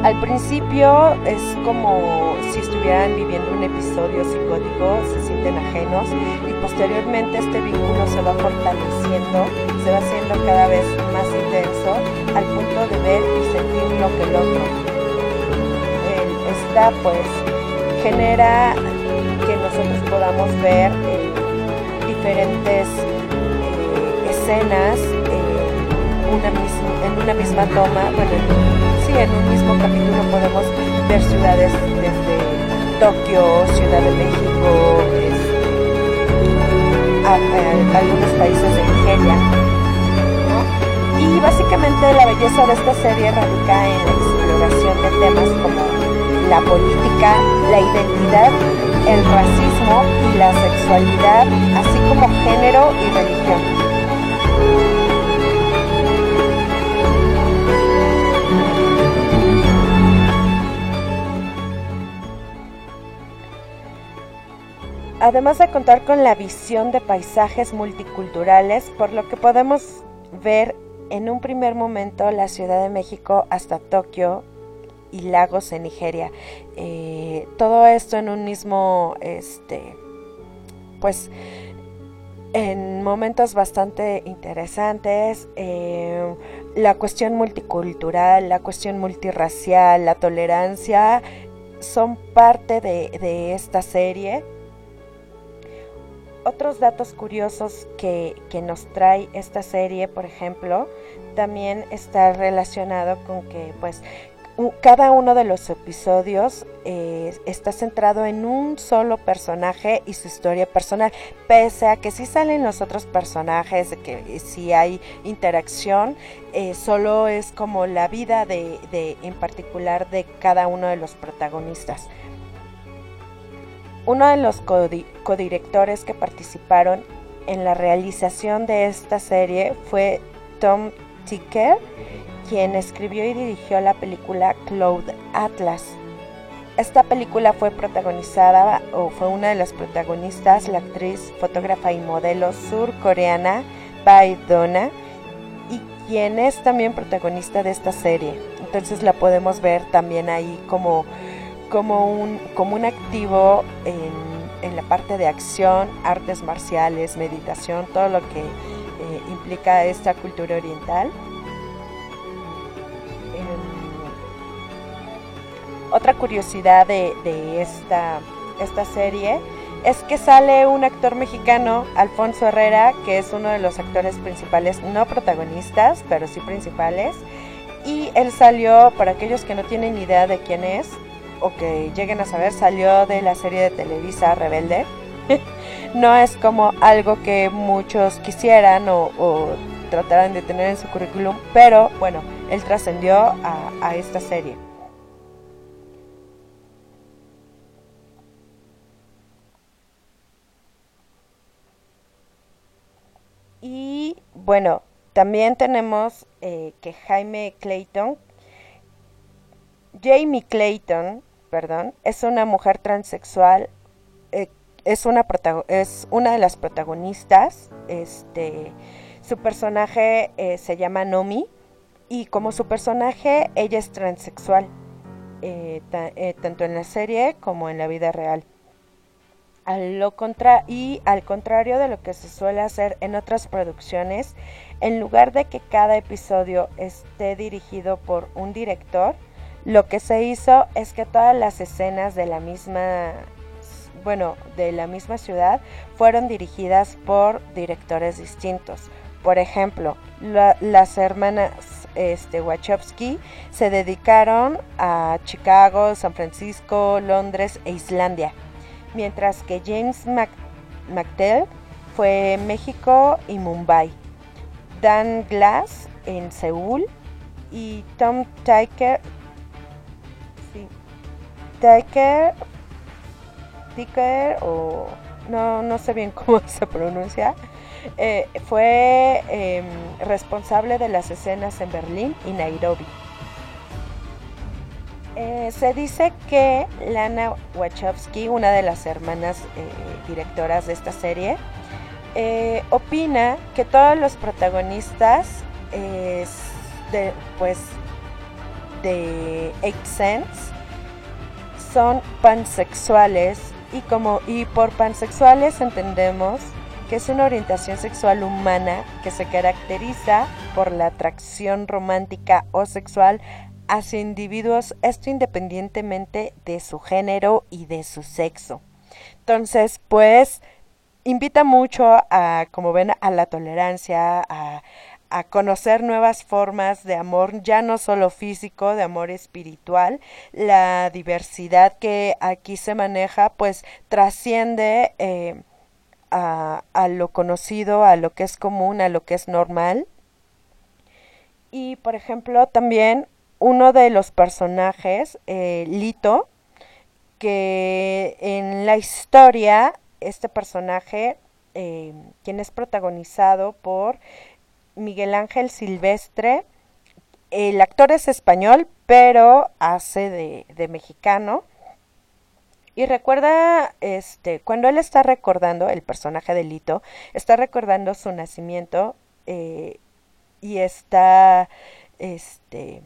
al principio es como si estuvieran viviendo un episodio psicótico, se sienten ajenos y posteriormente este vínculo se va fortaleciendo, se va haciendo cada vez más intenso al punto de ver y sentir lo que el otro. esta pues genera que nosotros podamos ver eh, diferentes eh, escenas una en una misma toma, en un mismo capítulo podemos ver ciudades desde Tokio, Ciudad de México, algunos países de Nigeria. Y básicamente la belleza de esta serie radica en la exploración de temas como la política, la identidad, el racismo y la sexualidad, así como género y religión. Además de contar con la visión de paisajes multiculturales, por lo que podemos ver en un primer momento la Ciudad de México hasta Tokio y lagos en Nigeria. Eh, todo esto en un mismo, este, pues, en momentos bastante interesantes. Eh, la cuestión multicultural, la cuestión multirracial, la tolerancia son parte de esta serie otros datos curiosos que, nos trae esta serie, por ejemplo, también está relacionado con que pues cada uno de los episodios eh, está centrado en un solo personaje y su historia personal, pese a que sí salen los otros personajes, que sí hay interacción, eh, solo es como la vida de, de, en particular de cada uno de los protagonistas. Uno de los codirectores que participaron en la realización de esta serie fue Tom Ticker, quien escribió y dirigió la película Cloud Atlas. esta película fue protagonizada o fue una de las protagonistas la actriz, fotógrafa y modelo surcoreana Bai Donna y quien es también protagonista de esta serie. Entonces la podemos ver también ahí como, como, un, como un activo en, en la parte de acción, artes marciales, meditación, todo lo que eh, implica esta cultura oriental. Em, otra curiosidad de, de esta, esta serie es que sale un actor mexicano, Alfonso Herrera, que es uno de los actores principales, no protagonistas, pero sí principales. Y él salió, para aquellos que no tienen idea de quién es, o que lleguen a saber, salió de la serie de Televisa Rebelde. no es como algo que muchos quisieran o, trataran de tener en su currículum, pero bueno, él trascendió a, a esta serie. Y bueno, también tenemos eh, que Jaime Clayton, Jamie Clayton, perdón, es una mujer transexual, eh, es, una es una de las protagonistas, este, su personaje eh, se llama Nomi y como su personaje ella es transexual, eh, ta, tanto en la serie como en la vida real. A lo contra y al contrario de lo que se suele hacer en otras producciones, en lugar de que cada episodio esté dirigido por un director, lo que se hizo es que todas las escenas de la misma bueno, de la misma ciudad fueron dirigidas por directores distintos. Por ejemplo, la, las hermanas este, Wachowski se dedicaron a Chicago, San Francisco, Londres e Islandia mientras que James Mac McTell fue México y Mumbai, Dan Glass en Seúl y Tom Tykwer, sí, Tykwer, Tykwer o no, no sé bien cómo se pronuncia, eh, fue eh, responsable de las escenas en Berlín y Nairobi. Eh, se dice que Lana Wachowski, una de las hermanas eh, directoras de esta serie, opina que todos los protagonistas de, pues, de Eight Sense son pansexuales y como y por pansexuales entendemos que es una orientación sexual humana que se caracteriza por la atracción romántica o sexual hacia individuos, esto independientemente de su género y de su sexo. Entonces, pues, invita mucho a, como ven, a la tolerancia, a, a conocer nuevas formas de amor, ya no solo físico, de amor espiritual. La diversidad que aquí se maneja, pues, trasciende eh, a, lo conocido, a lo que es común, a lo que es normal. Y, por ejemplo, también uno de los personajes, eh, Lito, que en la historia, este personaje, eh, quien es protagonizado por Miguel Ángel Silvestre, el actor es español, pero hace de, de mexicano. Y recuerda, este, cuando él está recordando, el personaje de Lito, está recordando su nacimiento eh, y está, este,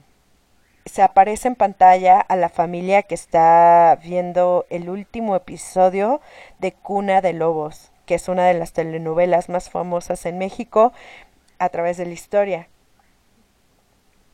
se aparece en pantalla a la familia que está viendo el último episodio de Cuna de Lobos, que es una de las telenovelas más famosas en México a través de la historia.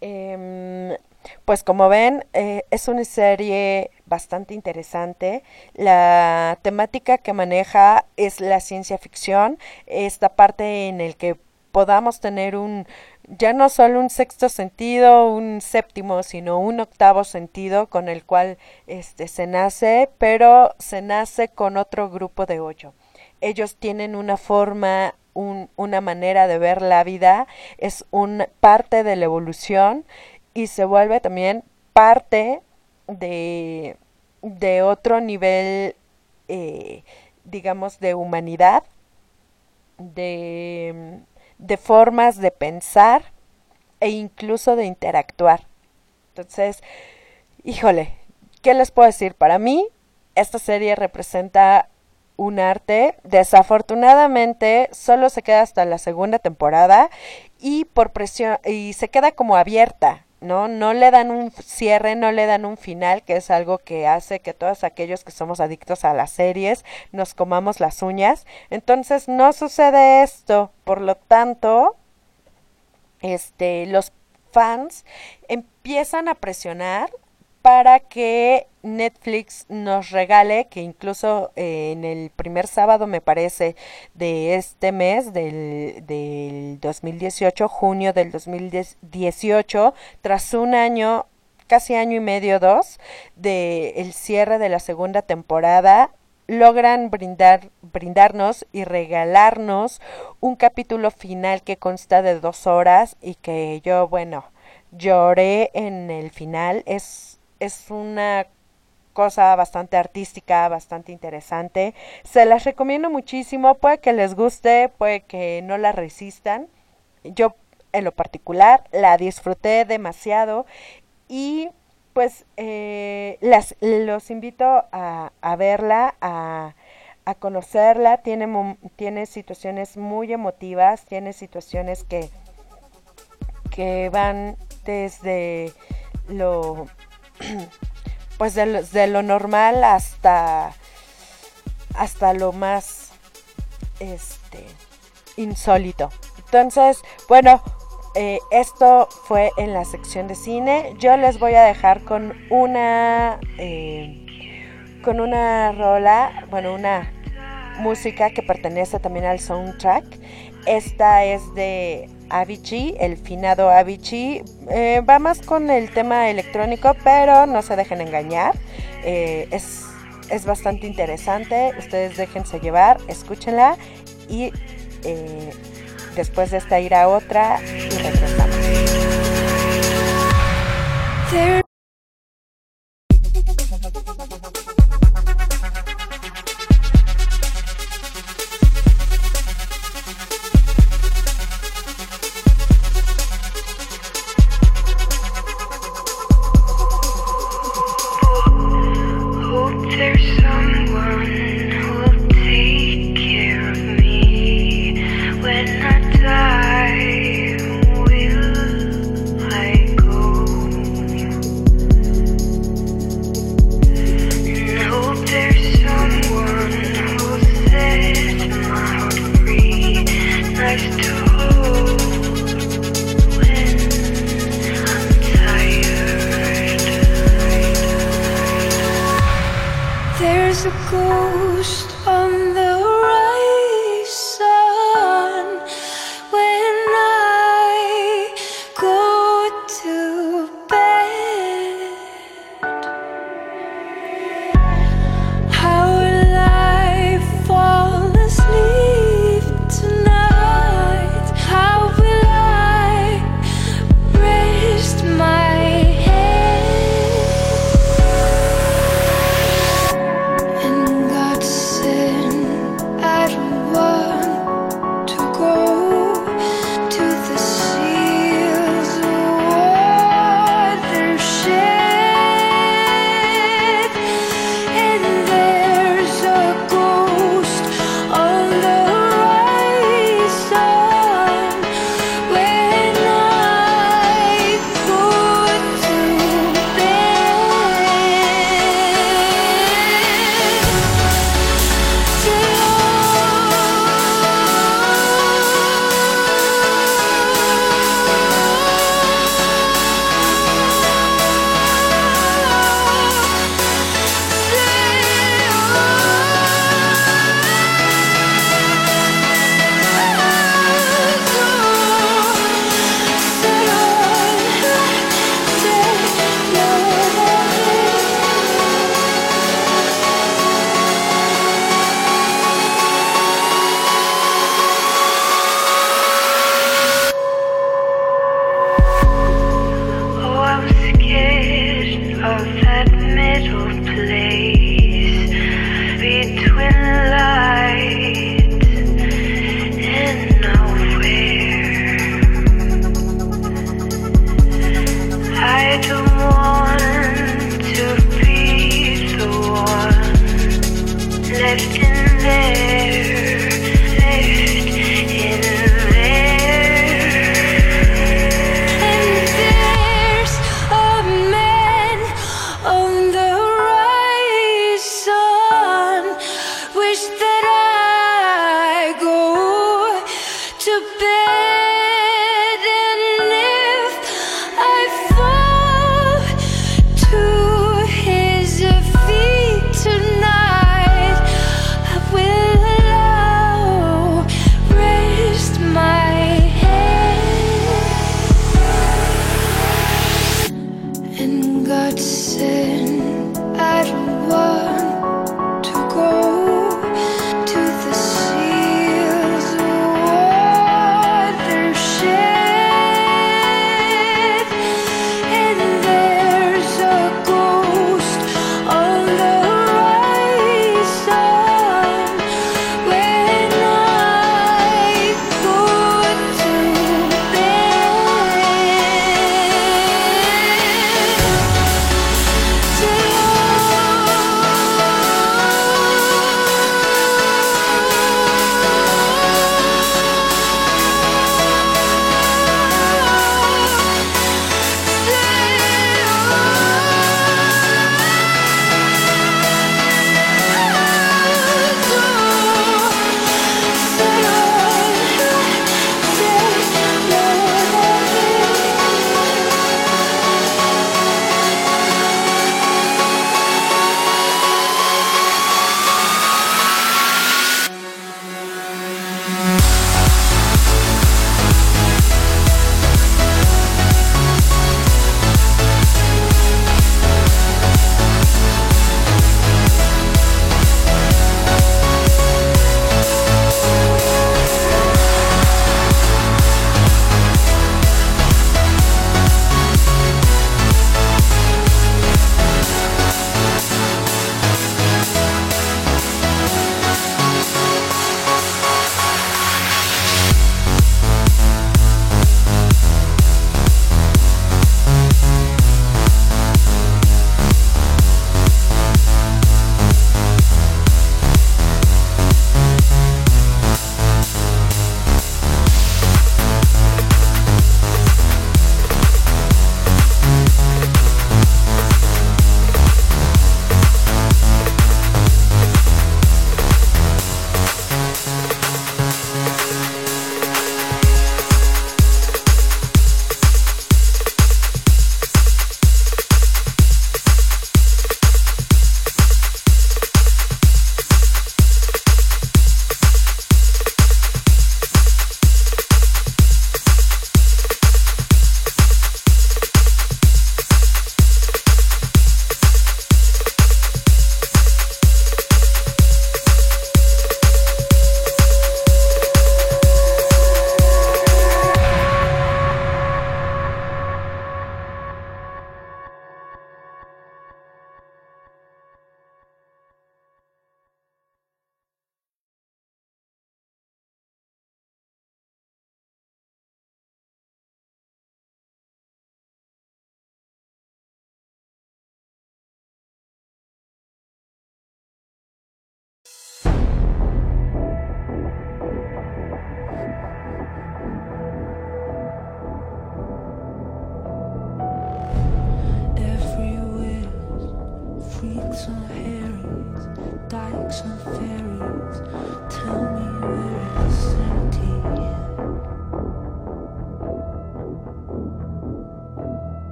Eh, pues como ven, eh, es una serie bastante interesante. La temática que maneja es la ciencia ficción, esta parte en el que podamos tener un, ya no solo un sexto sentido, un séptimo, sino un octavo sentido con el cual este, se nace, pero se nace con otro grupo de ocho. Ellos tienen una forma, un, una manera de ver la vida, es una parte de la evolución y se vuelve también parte de, de otro nivel, eh, digamos, de humanidad, de de formas de pensar e incluso de interactuar. Entonces, híjole, ¿Qué les puedo decir? Para mí, esta serie representa un arte. Desafortunadamente, solo se queda hasta la segunda temporada y por presión y se queda como abierta. ¿no? No le dan un cierre, no le dan un final, que es algo que hace que todos aquellos que somos adictos a las series nos comamos las uñas. Entonces no sucede esto. Por lo tanto, este, los fans empiezan a presionar para que Netflix nos regale, que incluso eh, en el primer sábado, me parece, de este mes, del, del 2018, junio del 2018, tras un año, casi año y medio, dos, de el cierre de la segunda temporada, logran brindar, brindarnos y regalarnos un capítulo final que consta de dos horas y que yo, bueno, lloré en el final. Es es una cosa bastante artística, bastante interesante. Se las recomiendo muchísimo, puede que les guste, puede que no la resistan. Yo en lo particular la disfruté demasiado y pues eh, las, los invito a, a verla, a, a, conocerla. Tiene, tiene situaciones muy emotivas, tiene situaciones que, que van desde lo pues de lo, normal hasta hasta lo más este insólito. Entonces, bueno, eh, esto fue en la sección de cine. Yo les voy a dejar con una eh, con una rola, bueno, una música que pertenece también al soundtrack. Esta es de Avicii, el finado Avicii. Eh, va más con el tema electrónico, pero no se dejen engañar. Eh, es, es, bastante interesante. Ustedes déjense llevar, escúchenla y eh, después de esta ir a otra y regresamos.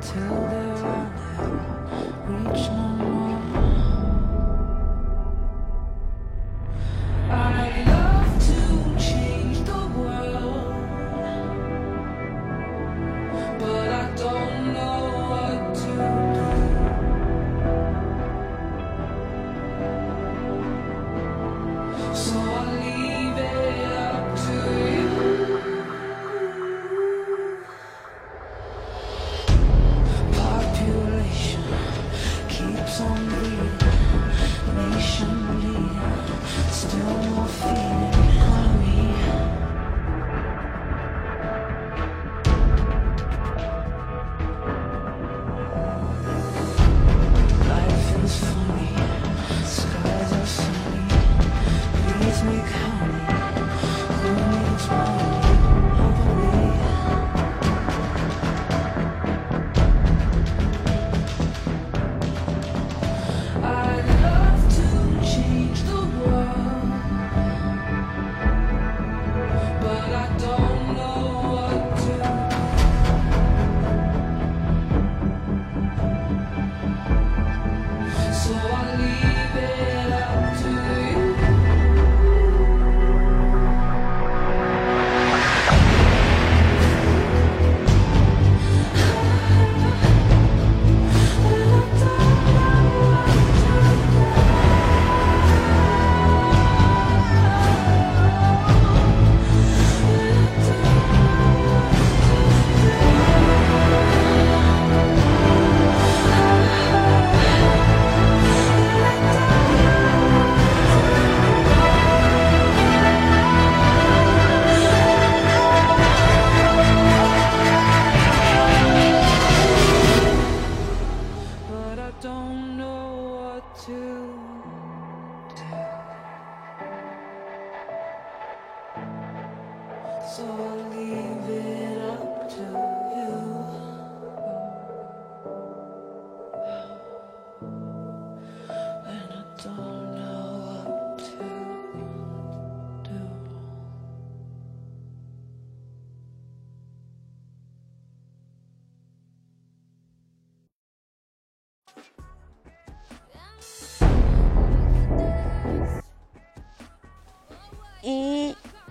Till they're on reach no more.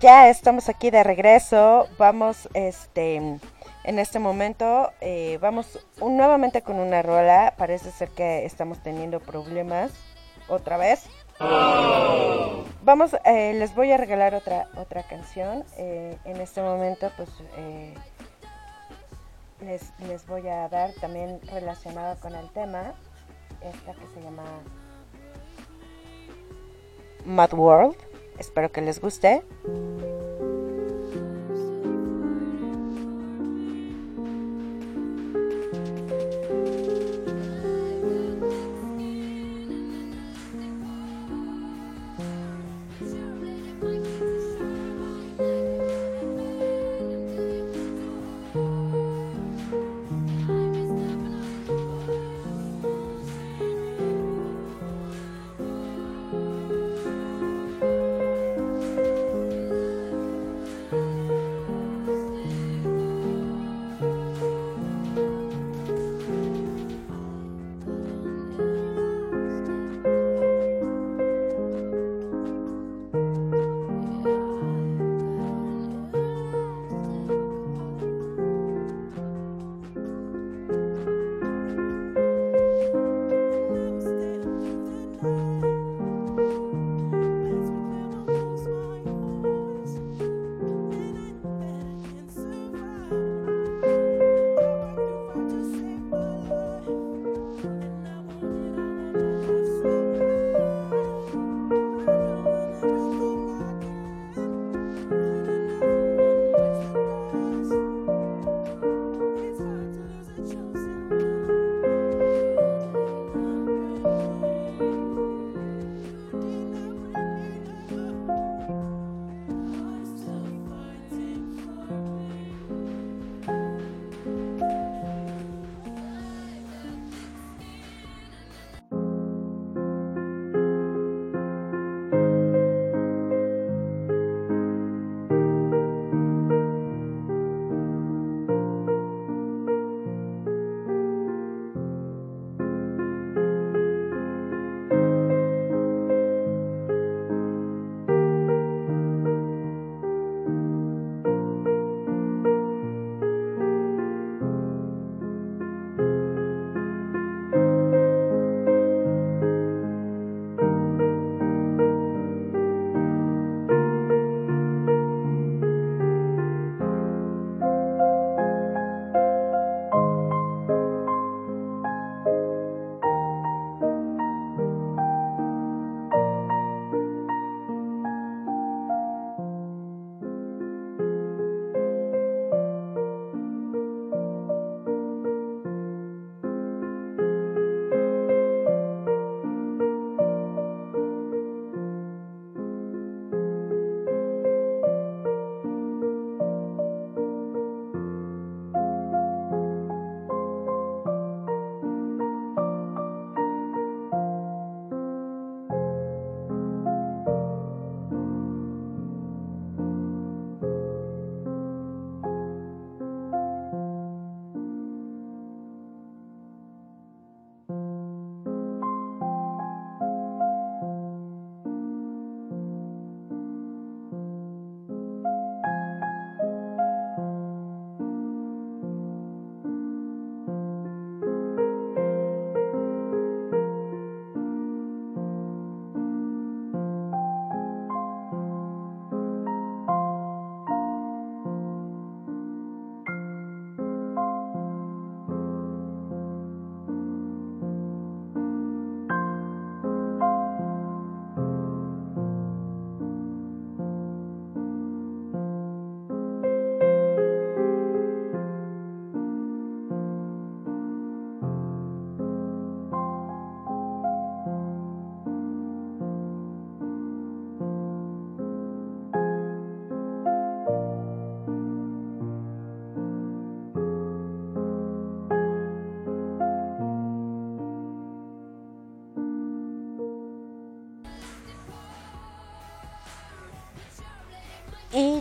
Ya estamos aquí de regreso. Vamos, este, en este momento, eh, vamos nuevamente con una rola. Parece ser que estamos teniendo problemas otra vez. Vamos, eh, les voy a regalar otra otra canción. Eh, en este momento, pues les, les voy a dar también relacionada con el tema esta que se llama Mad World. Espero que les guste.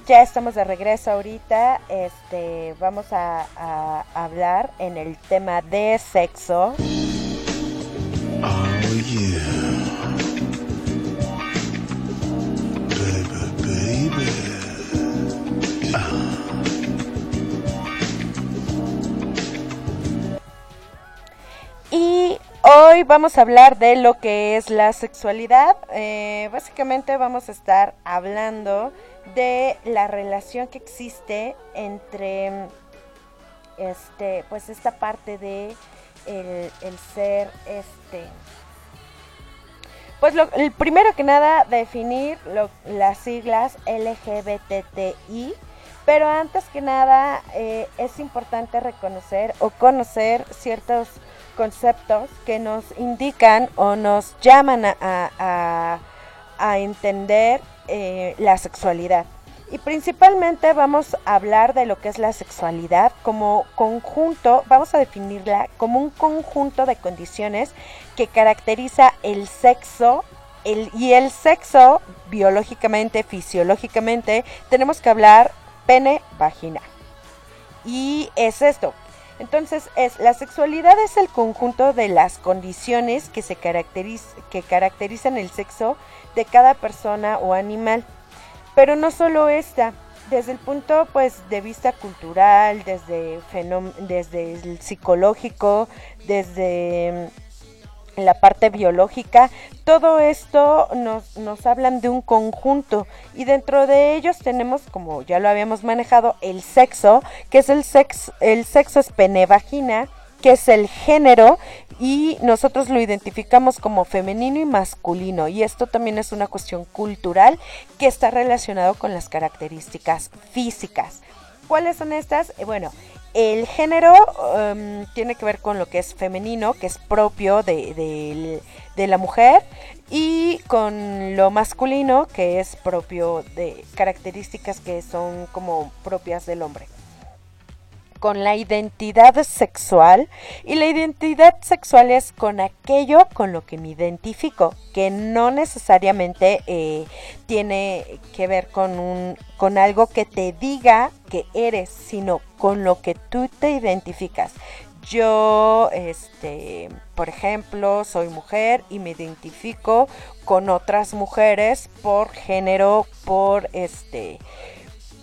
Ya estamos de regreso ahorita. Este, vamos a, hablar en el tema de sexo. Yeah. Hoy vamos a hablar de lo que es la sexualidad. Eh, básicamente vamos a estar hablando de la relación que existe entre este pues esta parte de el, ser este pues lo, el primero que nada definir las siglas LGBTI pero antes que nada eh, es importante reconocer o conocer ciertos conceptos que nos indican o nos llaman a, entender eh, la sexualidad. Y principalmente vamos a hablar de lo que es la sexualidad como conjunto, vamos a definirla como un conjunto de condiciones que caracteriza el sexo el, y el sexo biológicamente, fisiológicamente, tenemos que hablar pene, vagina. Y es esto. Entonces, es la sexualidad es el conjunto de las condiciones que se que caracterizan el sexo de cada persona o animal. Pero no solo esta, desde el punto pues de vista cultural, desde, desde el psicológico, desde mm, la parte biológica, todo esto nos, nos hablan de un conjunto y dentro de ellos tenemos, como ya lo habíamos manejado, el sexo, que es el sexo, el sexo es pene-vagina, que es el género y nosotros lo identificamos como femenino y masculino y esto también es una cuestión cultural que está relacionado con las características físicas. ¿Cuáles son estas? Eh, bueno, el género em, tiene que ver con lo que es femenino, que es propio de, de, la mujer, y con lo masculino, que es propio de características que son como propias del hombre con la identidad sexual y la identidad sexual es con aquello con lo que me identifico, que no necesariamente eh, tiene que ver con, un, con algo que te diga que eres, sino con lo que tú te identificas. Yo, este, por ejemplo, soy mujer y me identifico con otras mujeres por género, por este,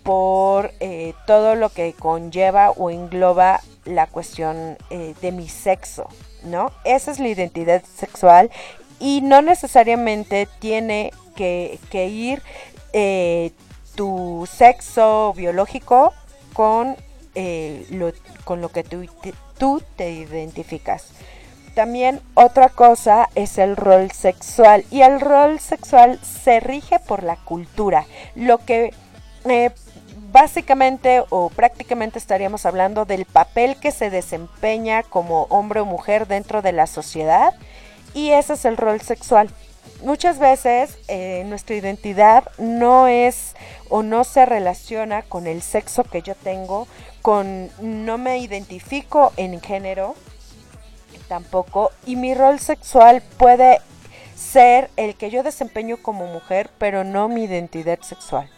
por eh, todo lo que conlleva o engloba la cuestión eh, de mi sexo, ¿no? Esa es la identidad sexual y no necesariamente tiene que, ir eh, tu sexo biológico con, lo, con lo que tú, tú te identificas. También otra cosa es el rol sexual y el rol sexual se rige por la cultura, lo que básicamente o prácticamente estaríamos hablando del papel que se desempeña como hombre o mujer dentro de la sociedad y ese es el rol sexual. Muchas veces eh, nuestra identidad no es o no se relaciona con el sexo que yo tengo, con no me identifico en género tampoco y mi rol sexual puede ser el que yo desempeño como mujer, pero no mi identidad sexual.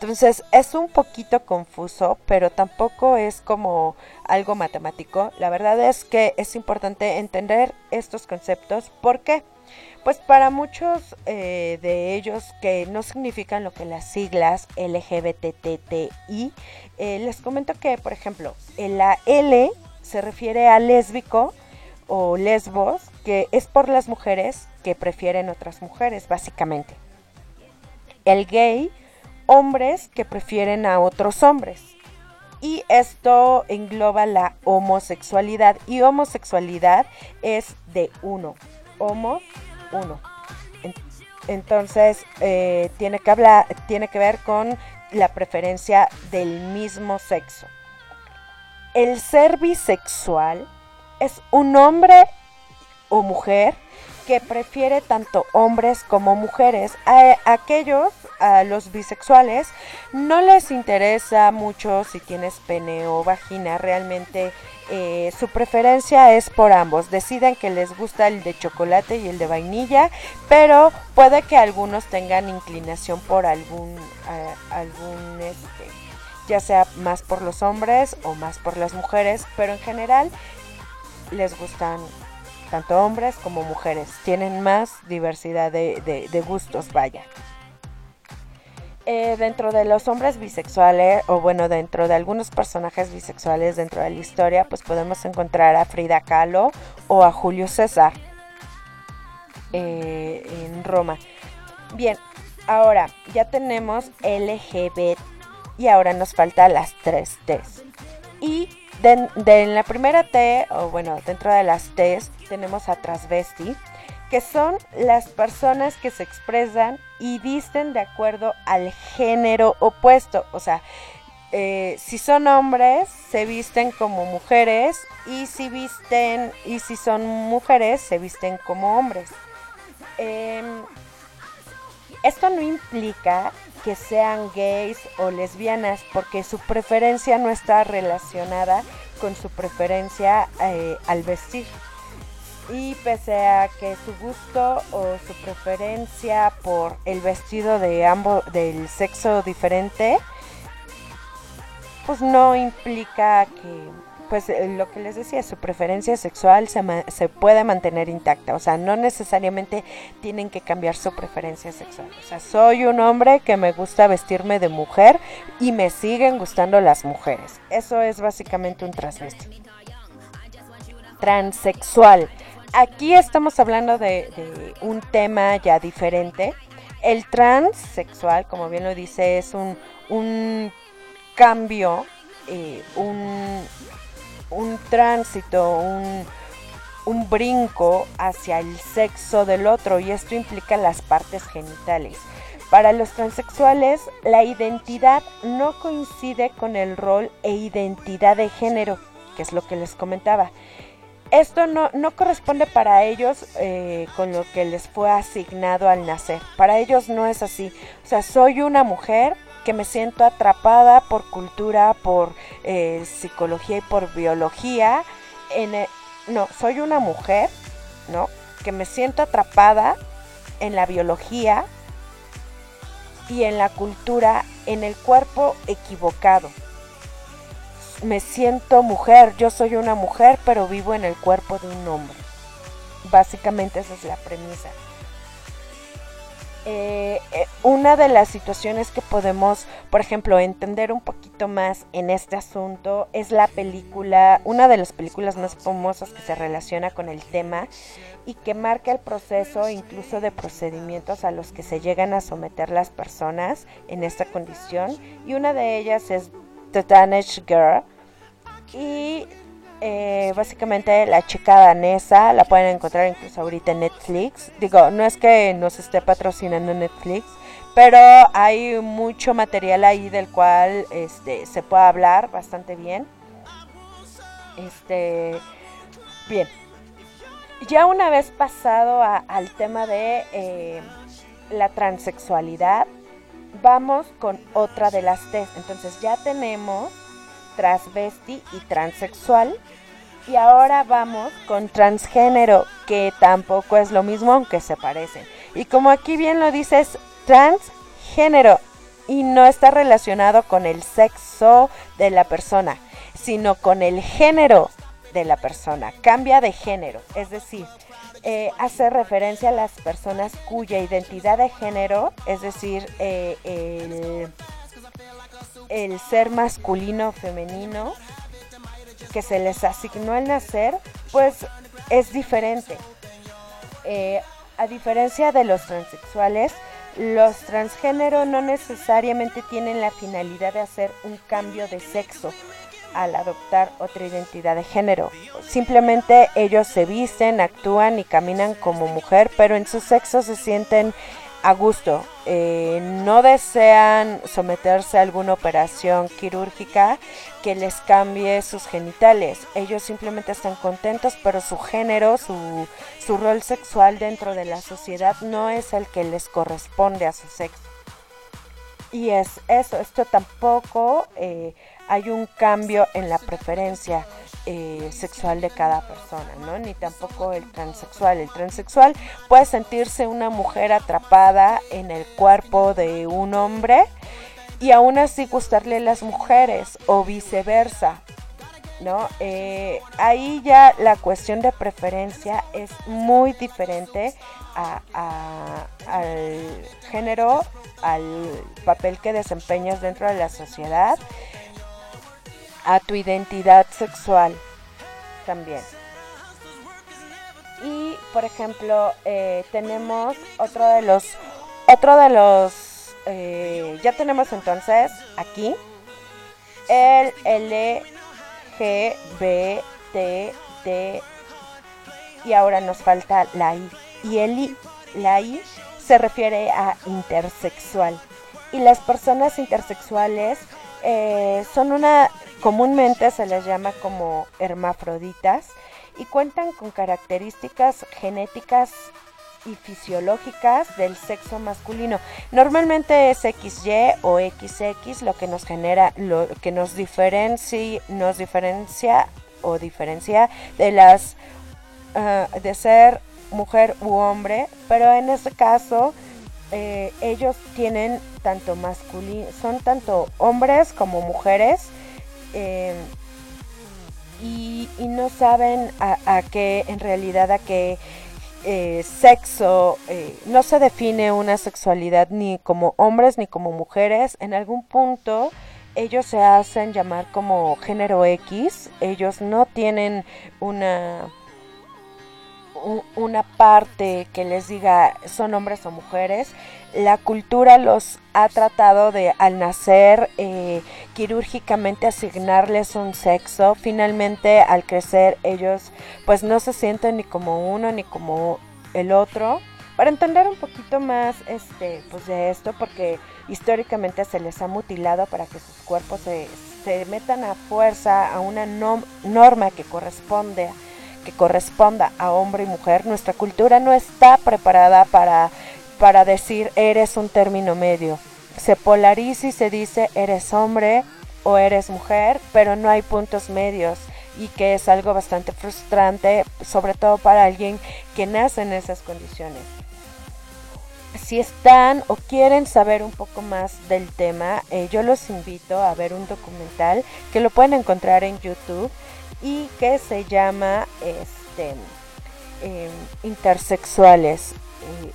Entonces es un poquito confuso, pero tampoco es como algo matemático. La verdad es que es importante entender estos conceptos. ¿Por qué? Pues para muchos eh, de ellos que no significan lo que las siglas LGBTTI, eh, les comento que, por ejemplo, la L se refiere a lésbico o lesbos, que es por las mujeres que prefieren otras mujeres, básicamente. El gay hombres que prefieren a otros hombres. Y esto engloba la homosexualidad. Y homosexualidad es de uno. Homo, uno. Entonces, eh, tiene, que hablar, tiene que ver con la preferencia del mismo sexo. El ser bisexual es un hombre o mujer que prefiere tanto hombres como mujeres. A, aquellos, a los bisexuales, no les interesa mucho si tienes pene o vagina. Realmente eh, su preferencia es por ambos. Deciden que les gusta el de chocolate y el de vainilla, pero puede que algunos tengan inclinación por algún, algún este, ya sea más por los hombres o más por las mujeres, pero en general les gustan tanto hombres como mujeres. Tienen más diversidad de, gustos, vaya. Eh, dentro de los hombres bisexuales, o bueno, dentro de algunos personajes bisexuales dentro de la historia, pues podemos encontrar a Frida Kahlo o a Julio César eh, en Roma. Bien, ahora ya tenemos LGBT y ahora nos falta las tres T's. Y de, en la primera T, o bueno, dentro de las T's, tenemos a transvesti, que son las personas que se expresan y visten de acuerdo al género opuesto. O sea, eh, si son hombres, se visten como mujeres y si visten y si son mujeres, se visten como hombres. Em, esto no implica que sean gays o lesbianas, porque su preferencia no está relacionada con su preferencia eh, al vestir. Y pese a que su gusto o su preferencia por el vestido de ambos del sexo diferente, pues no implica que pues eh, lo que les decía, su preferencia sexual se, se, puede mantener intacta. O sea, no necesariamente tienen que cambiar su preferencia sexual. O sea, soy un hombre que me gusta vestirme de mujer y me siguen gustando las mujeres. Eso es básicamente un transvesti. Transexual. Aquí estamos hablando de, un tema ya diferente. El transexual, como bien lo dice, es un, un cambio, eh, un, un tránsito, un, un brinco hacia el sexo del otro y esto implica las partes genitales. Para los transexuales, la identidad no coincide con el rol e identidad de género, que es lo que les comentaba. Esto no, no corresponde para ellos eh, con lo que les fue asignado al nacer. Para ellos no es así. O sea, soy una mujer que me siento atrapada por cultura, por eh, psicología y por biología. E, no, soy una mujer, ¿no? Que me siento atrapada en la biología y en la cultura, en el cuerpo equivocado. Me siento mujer, yo soy una mujer, pero vivo en el cuerpo de un hombre. Básicamente esa es la premisa. Eh, eh, una de las situaciones que podemos, por ejemplo, entender un poquito más en este asunto es la película, una de las películas más famosas que se relaciona con el tema y que marca el proceso incluso de procedimientos a los que se llegan a someter las personas en esta condición. Y una de ellas es The Danish Girl. Y eh, básicamente la chica danesa la pueden encontrar incluso ahorita en Netflix. Digo, no es que nos esté patrocinando Netflix, pero hay mucho material ahí del cual este, se puede hablar bastante bien. Este, bien. Ya una vez pasado al tema de eh, la transexualidad, vamos con otra de las test. Entonces ya tenemos transvesti y transexual. Y ahora vamos con transgénero, que tampoco es lo mismo, aunque se parecen. Y como aquí bien lo dices, transgénero y no está relacionado con el sexo de la persona, sino con el género de la persona. Cambia de género, es decir, eh, hace referencia a las personas cuya identidad de género, es decir, eh, el el ser masculino o femenino que se les asignó al nacer, pues es diferente. Eh, a diferencia de los transexuales, los transgénero no necesariamente tienen la finalidad de hacer un cambio de sexo al adoptar otra identidad de género. Simplemente ellos se visten, actúan y caminan como mujer, pero en su sexo se sienten a gusto. Eh, no desean someterse a alguna operación quirúrgica que les cambie sus genitales. Ellos simplemente están contentos, pero su género, su, su rol sexual dentro de la sociedad no es el que les corresponde a su sexo. Y es eso, esto tampoco eh, hay un cambio en la preferencia eh, sexual de cada persona, ¿no? Ni tampoco el transexual. El transexual puede sentirse una mujer atrapada en el cuerpo de un hombre y aún así gustarle las mujeres o viceversa. ¿No? Eh, ahí ya la cuestión de preferencia es muy diferente al género, al papel que desempeñas dentro de la sociedad a tu identidad sexual también. Y por ejemplo, eh, tenemos otro de los, otro de los, eh, ya tenemos entonces aquí el L, G, B, T, D y ahora nos falta la I. Y el I, la I se refiere a intersexual. Y las personas intersexuales eh, son una Comúnmente se les llama como hermafroditas y cuentan con características genéticas y fisiológicas del sexo masculino. Normalmente es XY o XX lo que nos genera, lo que nos diferencia, nos diferencia o diferencia de las ah, de ser mujer u hombre, pero en este caso eh, ellos tienen tanto masculino, son tanto hombres como mujeres eh, y, no saben a, qué, en realidad, a qué eh, sexo, eh, no se define una sexualidad ni como hombres ni como mujeres. En algún punto ellos se hacen llamar como género X, ellos no tienen una una parte que les diga son hombres o mujeres, la cultura los ha tratado de al nacer eh, quirúrgicamente asignarles un sexo. Finalmente al crecer ellos pues no se sienten ni como uno ni como el otro. Para entender un poquito más este pues de esto porque históricamente se les ha mutilado para que sus cuerpos se, se metan a fuerza a una norma que corresponde que corresponda a hombre y mujer. Nuestra cultura no está preparada para para decir eres un término medio. Se polariza y se dice eres hombre o eres mujer, pero no hay puntos medios y que es algo bastante frustrante, sobre todo para alguien que nace en esas condiciones. Si están o quieren saber un poco más del tema, eh, yo los invito a ver un documental que lo pueden encontrar en YouTube y que se llama este, em, Intersexuales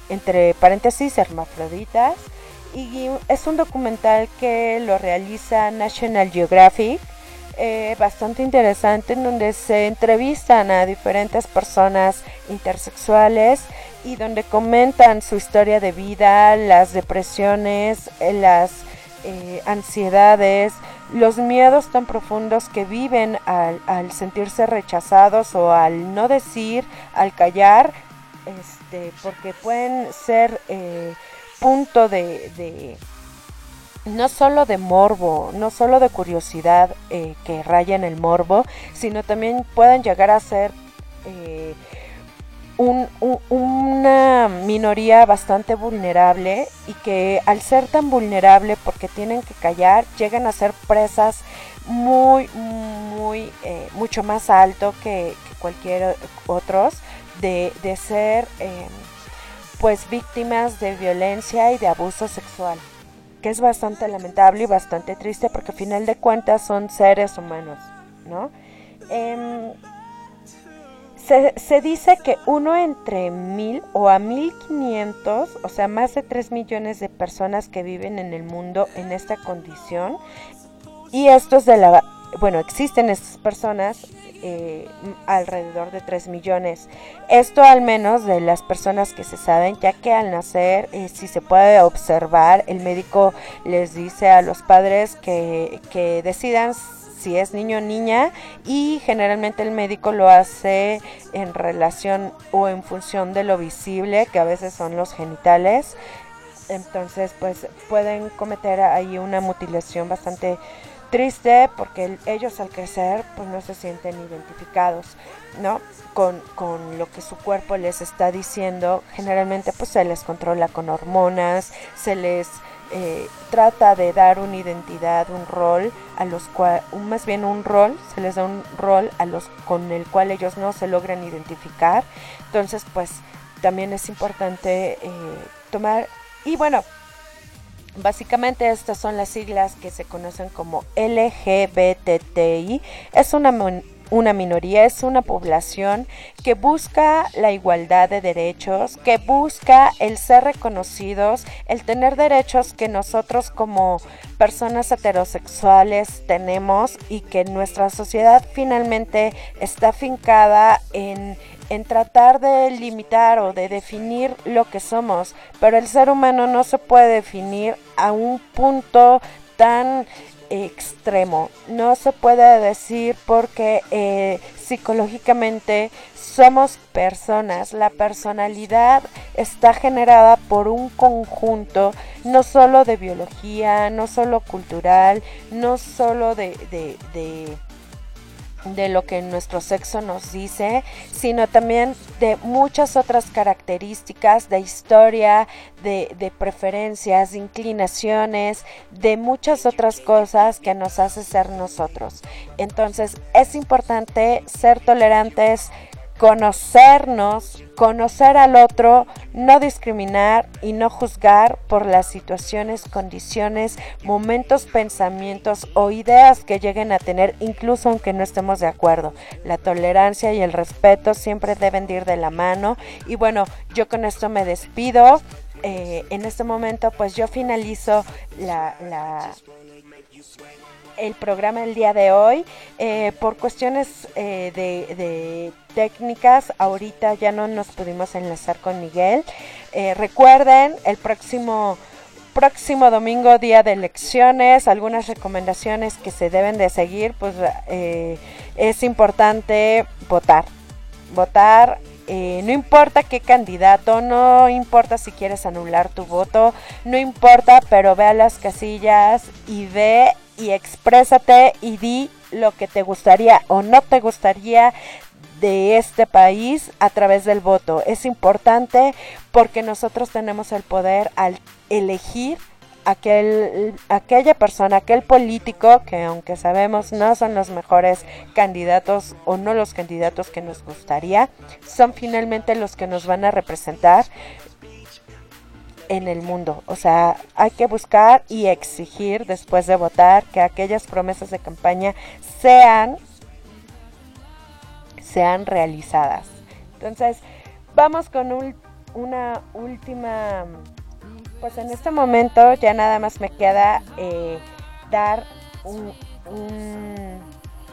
entre paréntesis, hermafroditas. Y es un documental que lo realiza National Geographic, eh, bastante interesante, en donde se entrevistan a diferentes personas intersexuales y donde comentan su historia de vida, las depresiones, eh, las eh, ansiedades, los miedos tan profundos que viven al, sentirse rechazados o al no decir, al callar, este, porque pueden ser punto de, no solo de morbo, no solo de curiosidad eh, que raya en el morbo, sino también pueden llegar a ser eh, una minoría bastante vulnerable y que al ser tan vulnerable porque tienen que callar, llegan a ser presas muy, muy, mucho más alto que, que cualquier otros de, ser em, pues víctimas de violencia y de abuso sexual, que es bastante lamentable y bastante triste porque al final de cuentas son seres humanos, ¿no? Em, se, se, dice que uno entre mil o a mil quinientos, o sea, más de tres millones de personas que viven en el mundo en esta condición, y esto es de la, bueno, existen estas personas eh, alrededor de 3 millones. Esto al menos de las personas que se saben, ya que al nacer, eh, si se puede observar, el médico les dice a los padres que, que decidan si es niño o niña y generalmente el médico lo hace en relación o en función de lo visible, que a veces son los genitales. Entonces, pues pueden cometer ahí una mutilación bastante triste porque ellos al crecer pues no se sienten identificados, ¿no? Con, con, lo que su cuerpo les está diciendo, generalmente pues se les controla con hormonas, se les eh, trata de dar una identidad, un rol, a los cual, más bien un rol, se les da un rol a los con el cual ellos no se logran identificar. Entonces, pues también es importante eh, tomar y bueno, Básicamente estas son las siglas que se conocen como LGBTI. Es una, una minoría, es una población que busca la igualdad de derechos, que busca el ser reconocidos, el tener derechos que nosotros como personas heterosexuales tenemos y que nuestra sociedad finalmente está fincada en en tratar de limitar o de definir lo que somos, pero el ser humano no se puede definir a un punto tan extremo. No se puede decir porque eh, psicológicamente somos personas. La personalidad está generada por un conjunto no solo de biología, no solo cultural, no solo de, de de lo que nuestro sexo nos dice, sino también de muchas otras características de historia, de, de, preferencias, de inclinaciones, de muchas otras cosas que nos hace ser nosotros. Entonces es importante ser tolerantes, conocernos, conocer al otro, no discriminar y no juzgar por las situaciones, condiciones, momentos, pensamientos o ideas que lleguen a tener, incluso aunque no estemos de acuerdo. La tolerancia y el respeto siempre deben ir de la mano. Y bueno, yo con esto me despido. Eh, en este momento, pues yo finalizo la, la el programa del día de hoy. Eh, por cuestiones eh, de, técnicas, ahorita ya no nos pudimos enlazar con Miguel. Eh, recuerden, el próximo próximo domingo, día de elecciones, algunas recomendaciones que se deben de seguir, pues es importante votar. Votar no importa qué candidato, no importa si quieres anular tu voto, no importa, pero ve a las casillas y ve y exprésate y di lo que te gustaría o no te gustaría de este país a través del voto. Es importante porque nosotros tenemos el poder al elegir aquel, aquella persona, aquel político que aunque sabemos no son los mejores candidatos o no los candidatos que nos gustaría, son finalmente los que nos van a representar en el mundo. O sea, hay que buscar y exigir después de votar que aquellas promesas de campaña sean, sean realizadas. Entonces, vamos con una última, pues en este momento ya nada más me queda eh, dar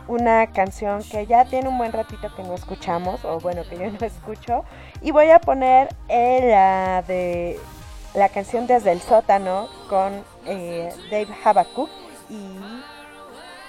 una canción que ya tiene un buen ratito que no escuchamos, o bueno, que yo no escucho, y voy a poner la de la canción Desde el sótano con eh, Dave Habakuk y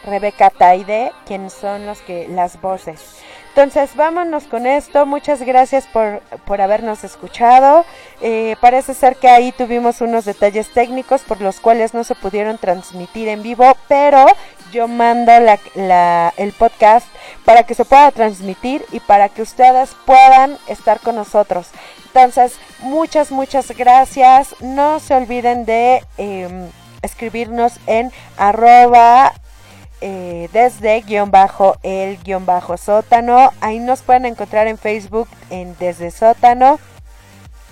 Rebeca Taide, quienes son los que las voces. Entonces, vámonos con esto. Muchas gracias por, por habernos escuchado. Eh, parece ser que ahí tuvimos unos detalles técnicos por los cuales no se pudieron transmitir en vivo, pero yo mando el podcast para que se pueda transmitir y para que ustedes puedan estar con nosotros. Entonces, muchas, muchas gracias. No se olviden de em, escribirnos en arroba eh, desde guion bajo el guion bajo sótano. Ahí nos pueden encontrar en Facebook en desde sótano.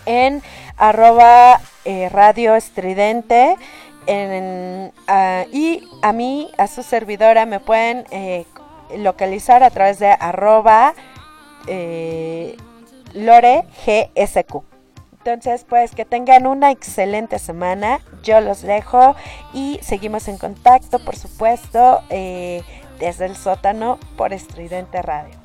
En arroba eh, radio estridente. Ah, y a mí, a su servidora, me pueden eh, localizar a través de arroba Lore GSQ. Entonces, pues que tengan una excelente semana. Yo los dejo y seguimos en contacto, por supuesto, eh, desde el sótano por Estridente Radio.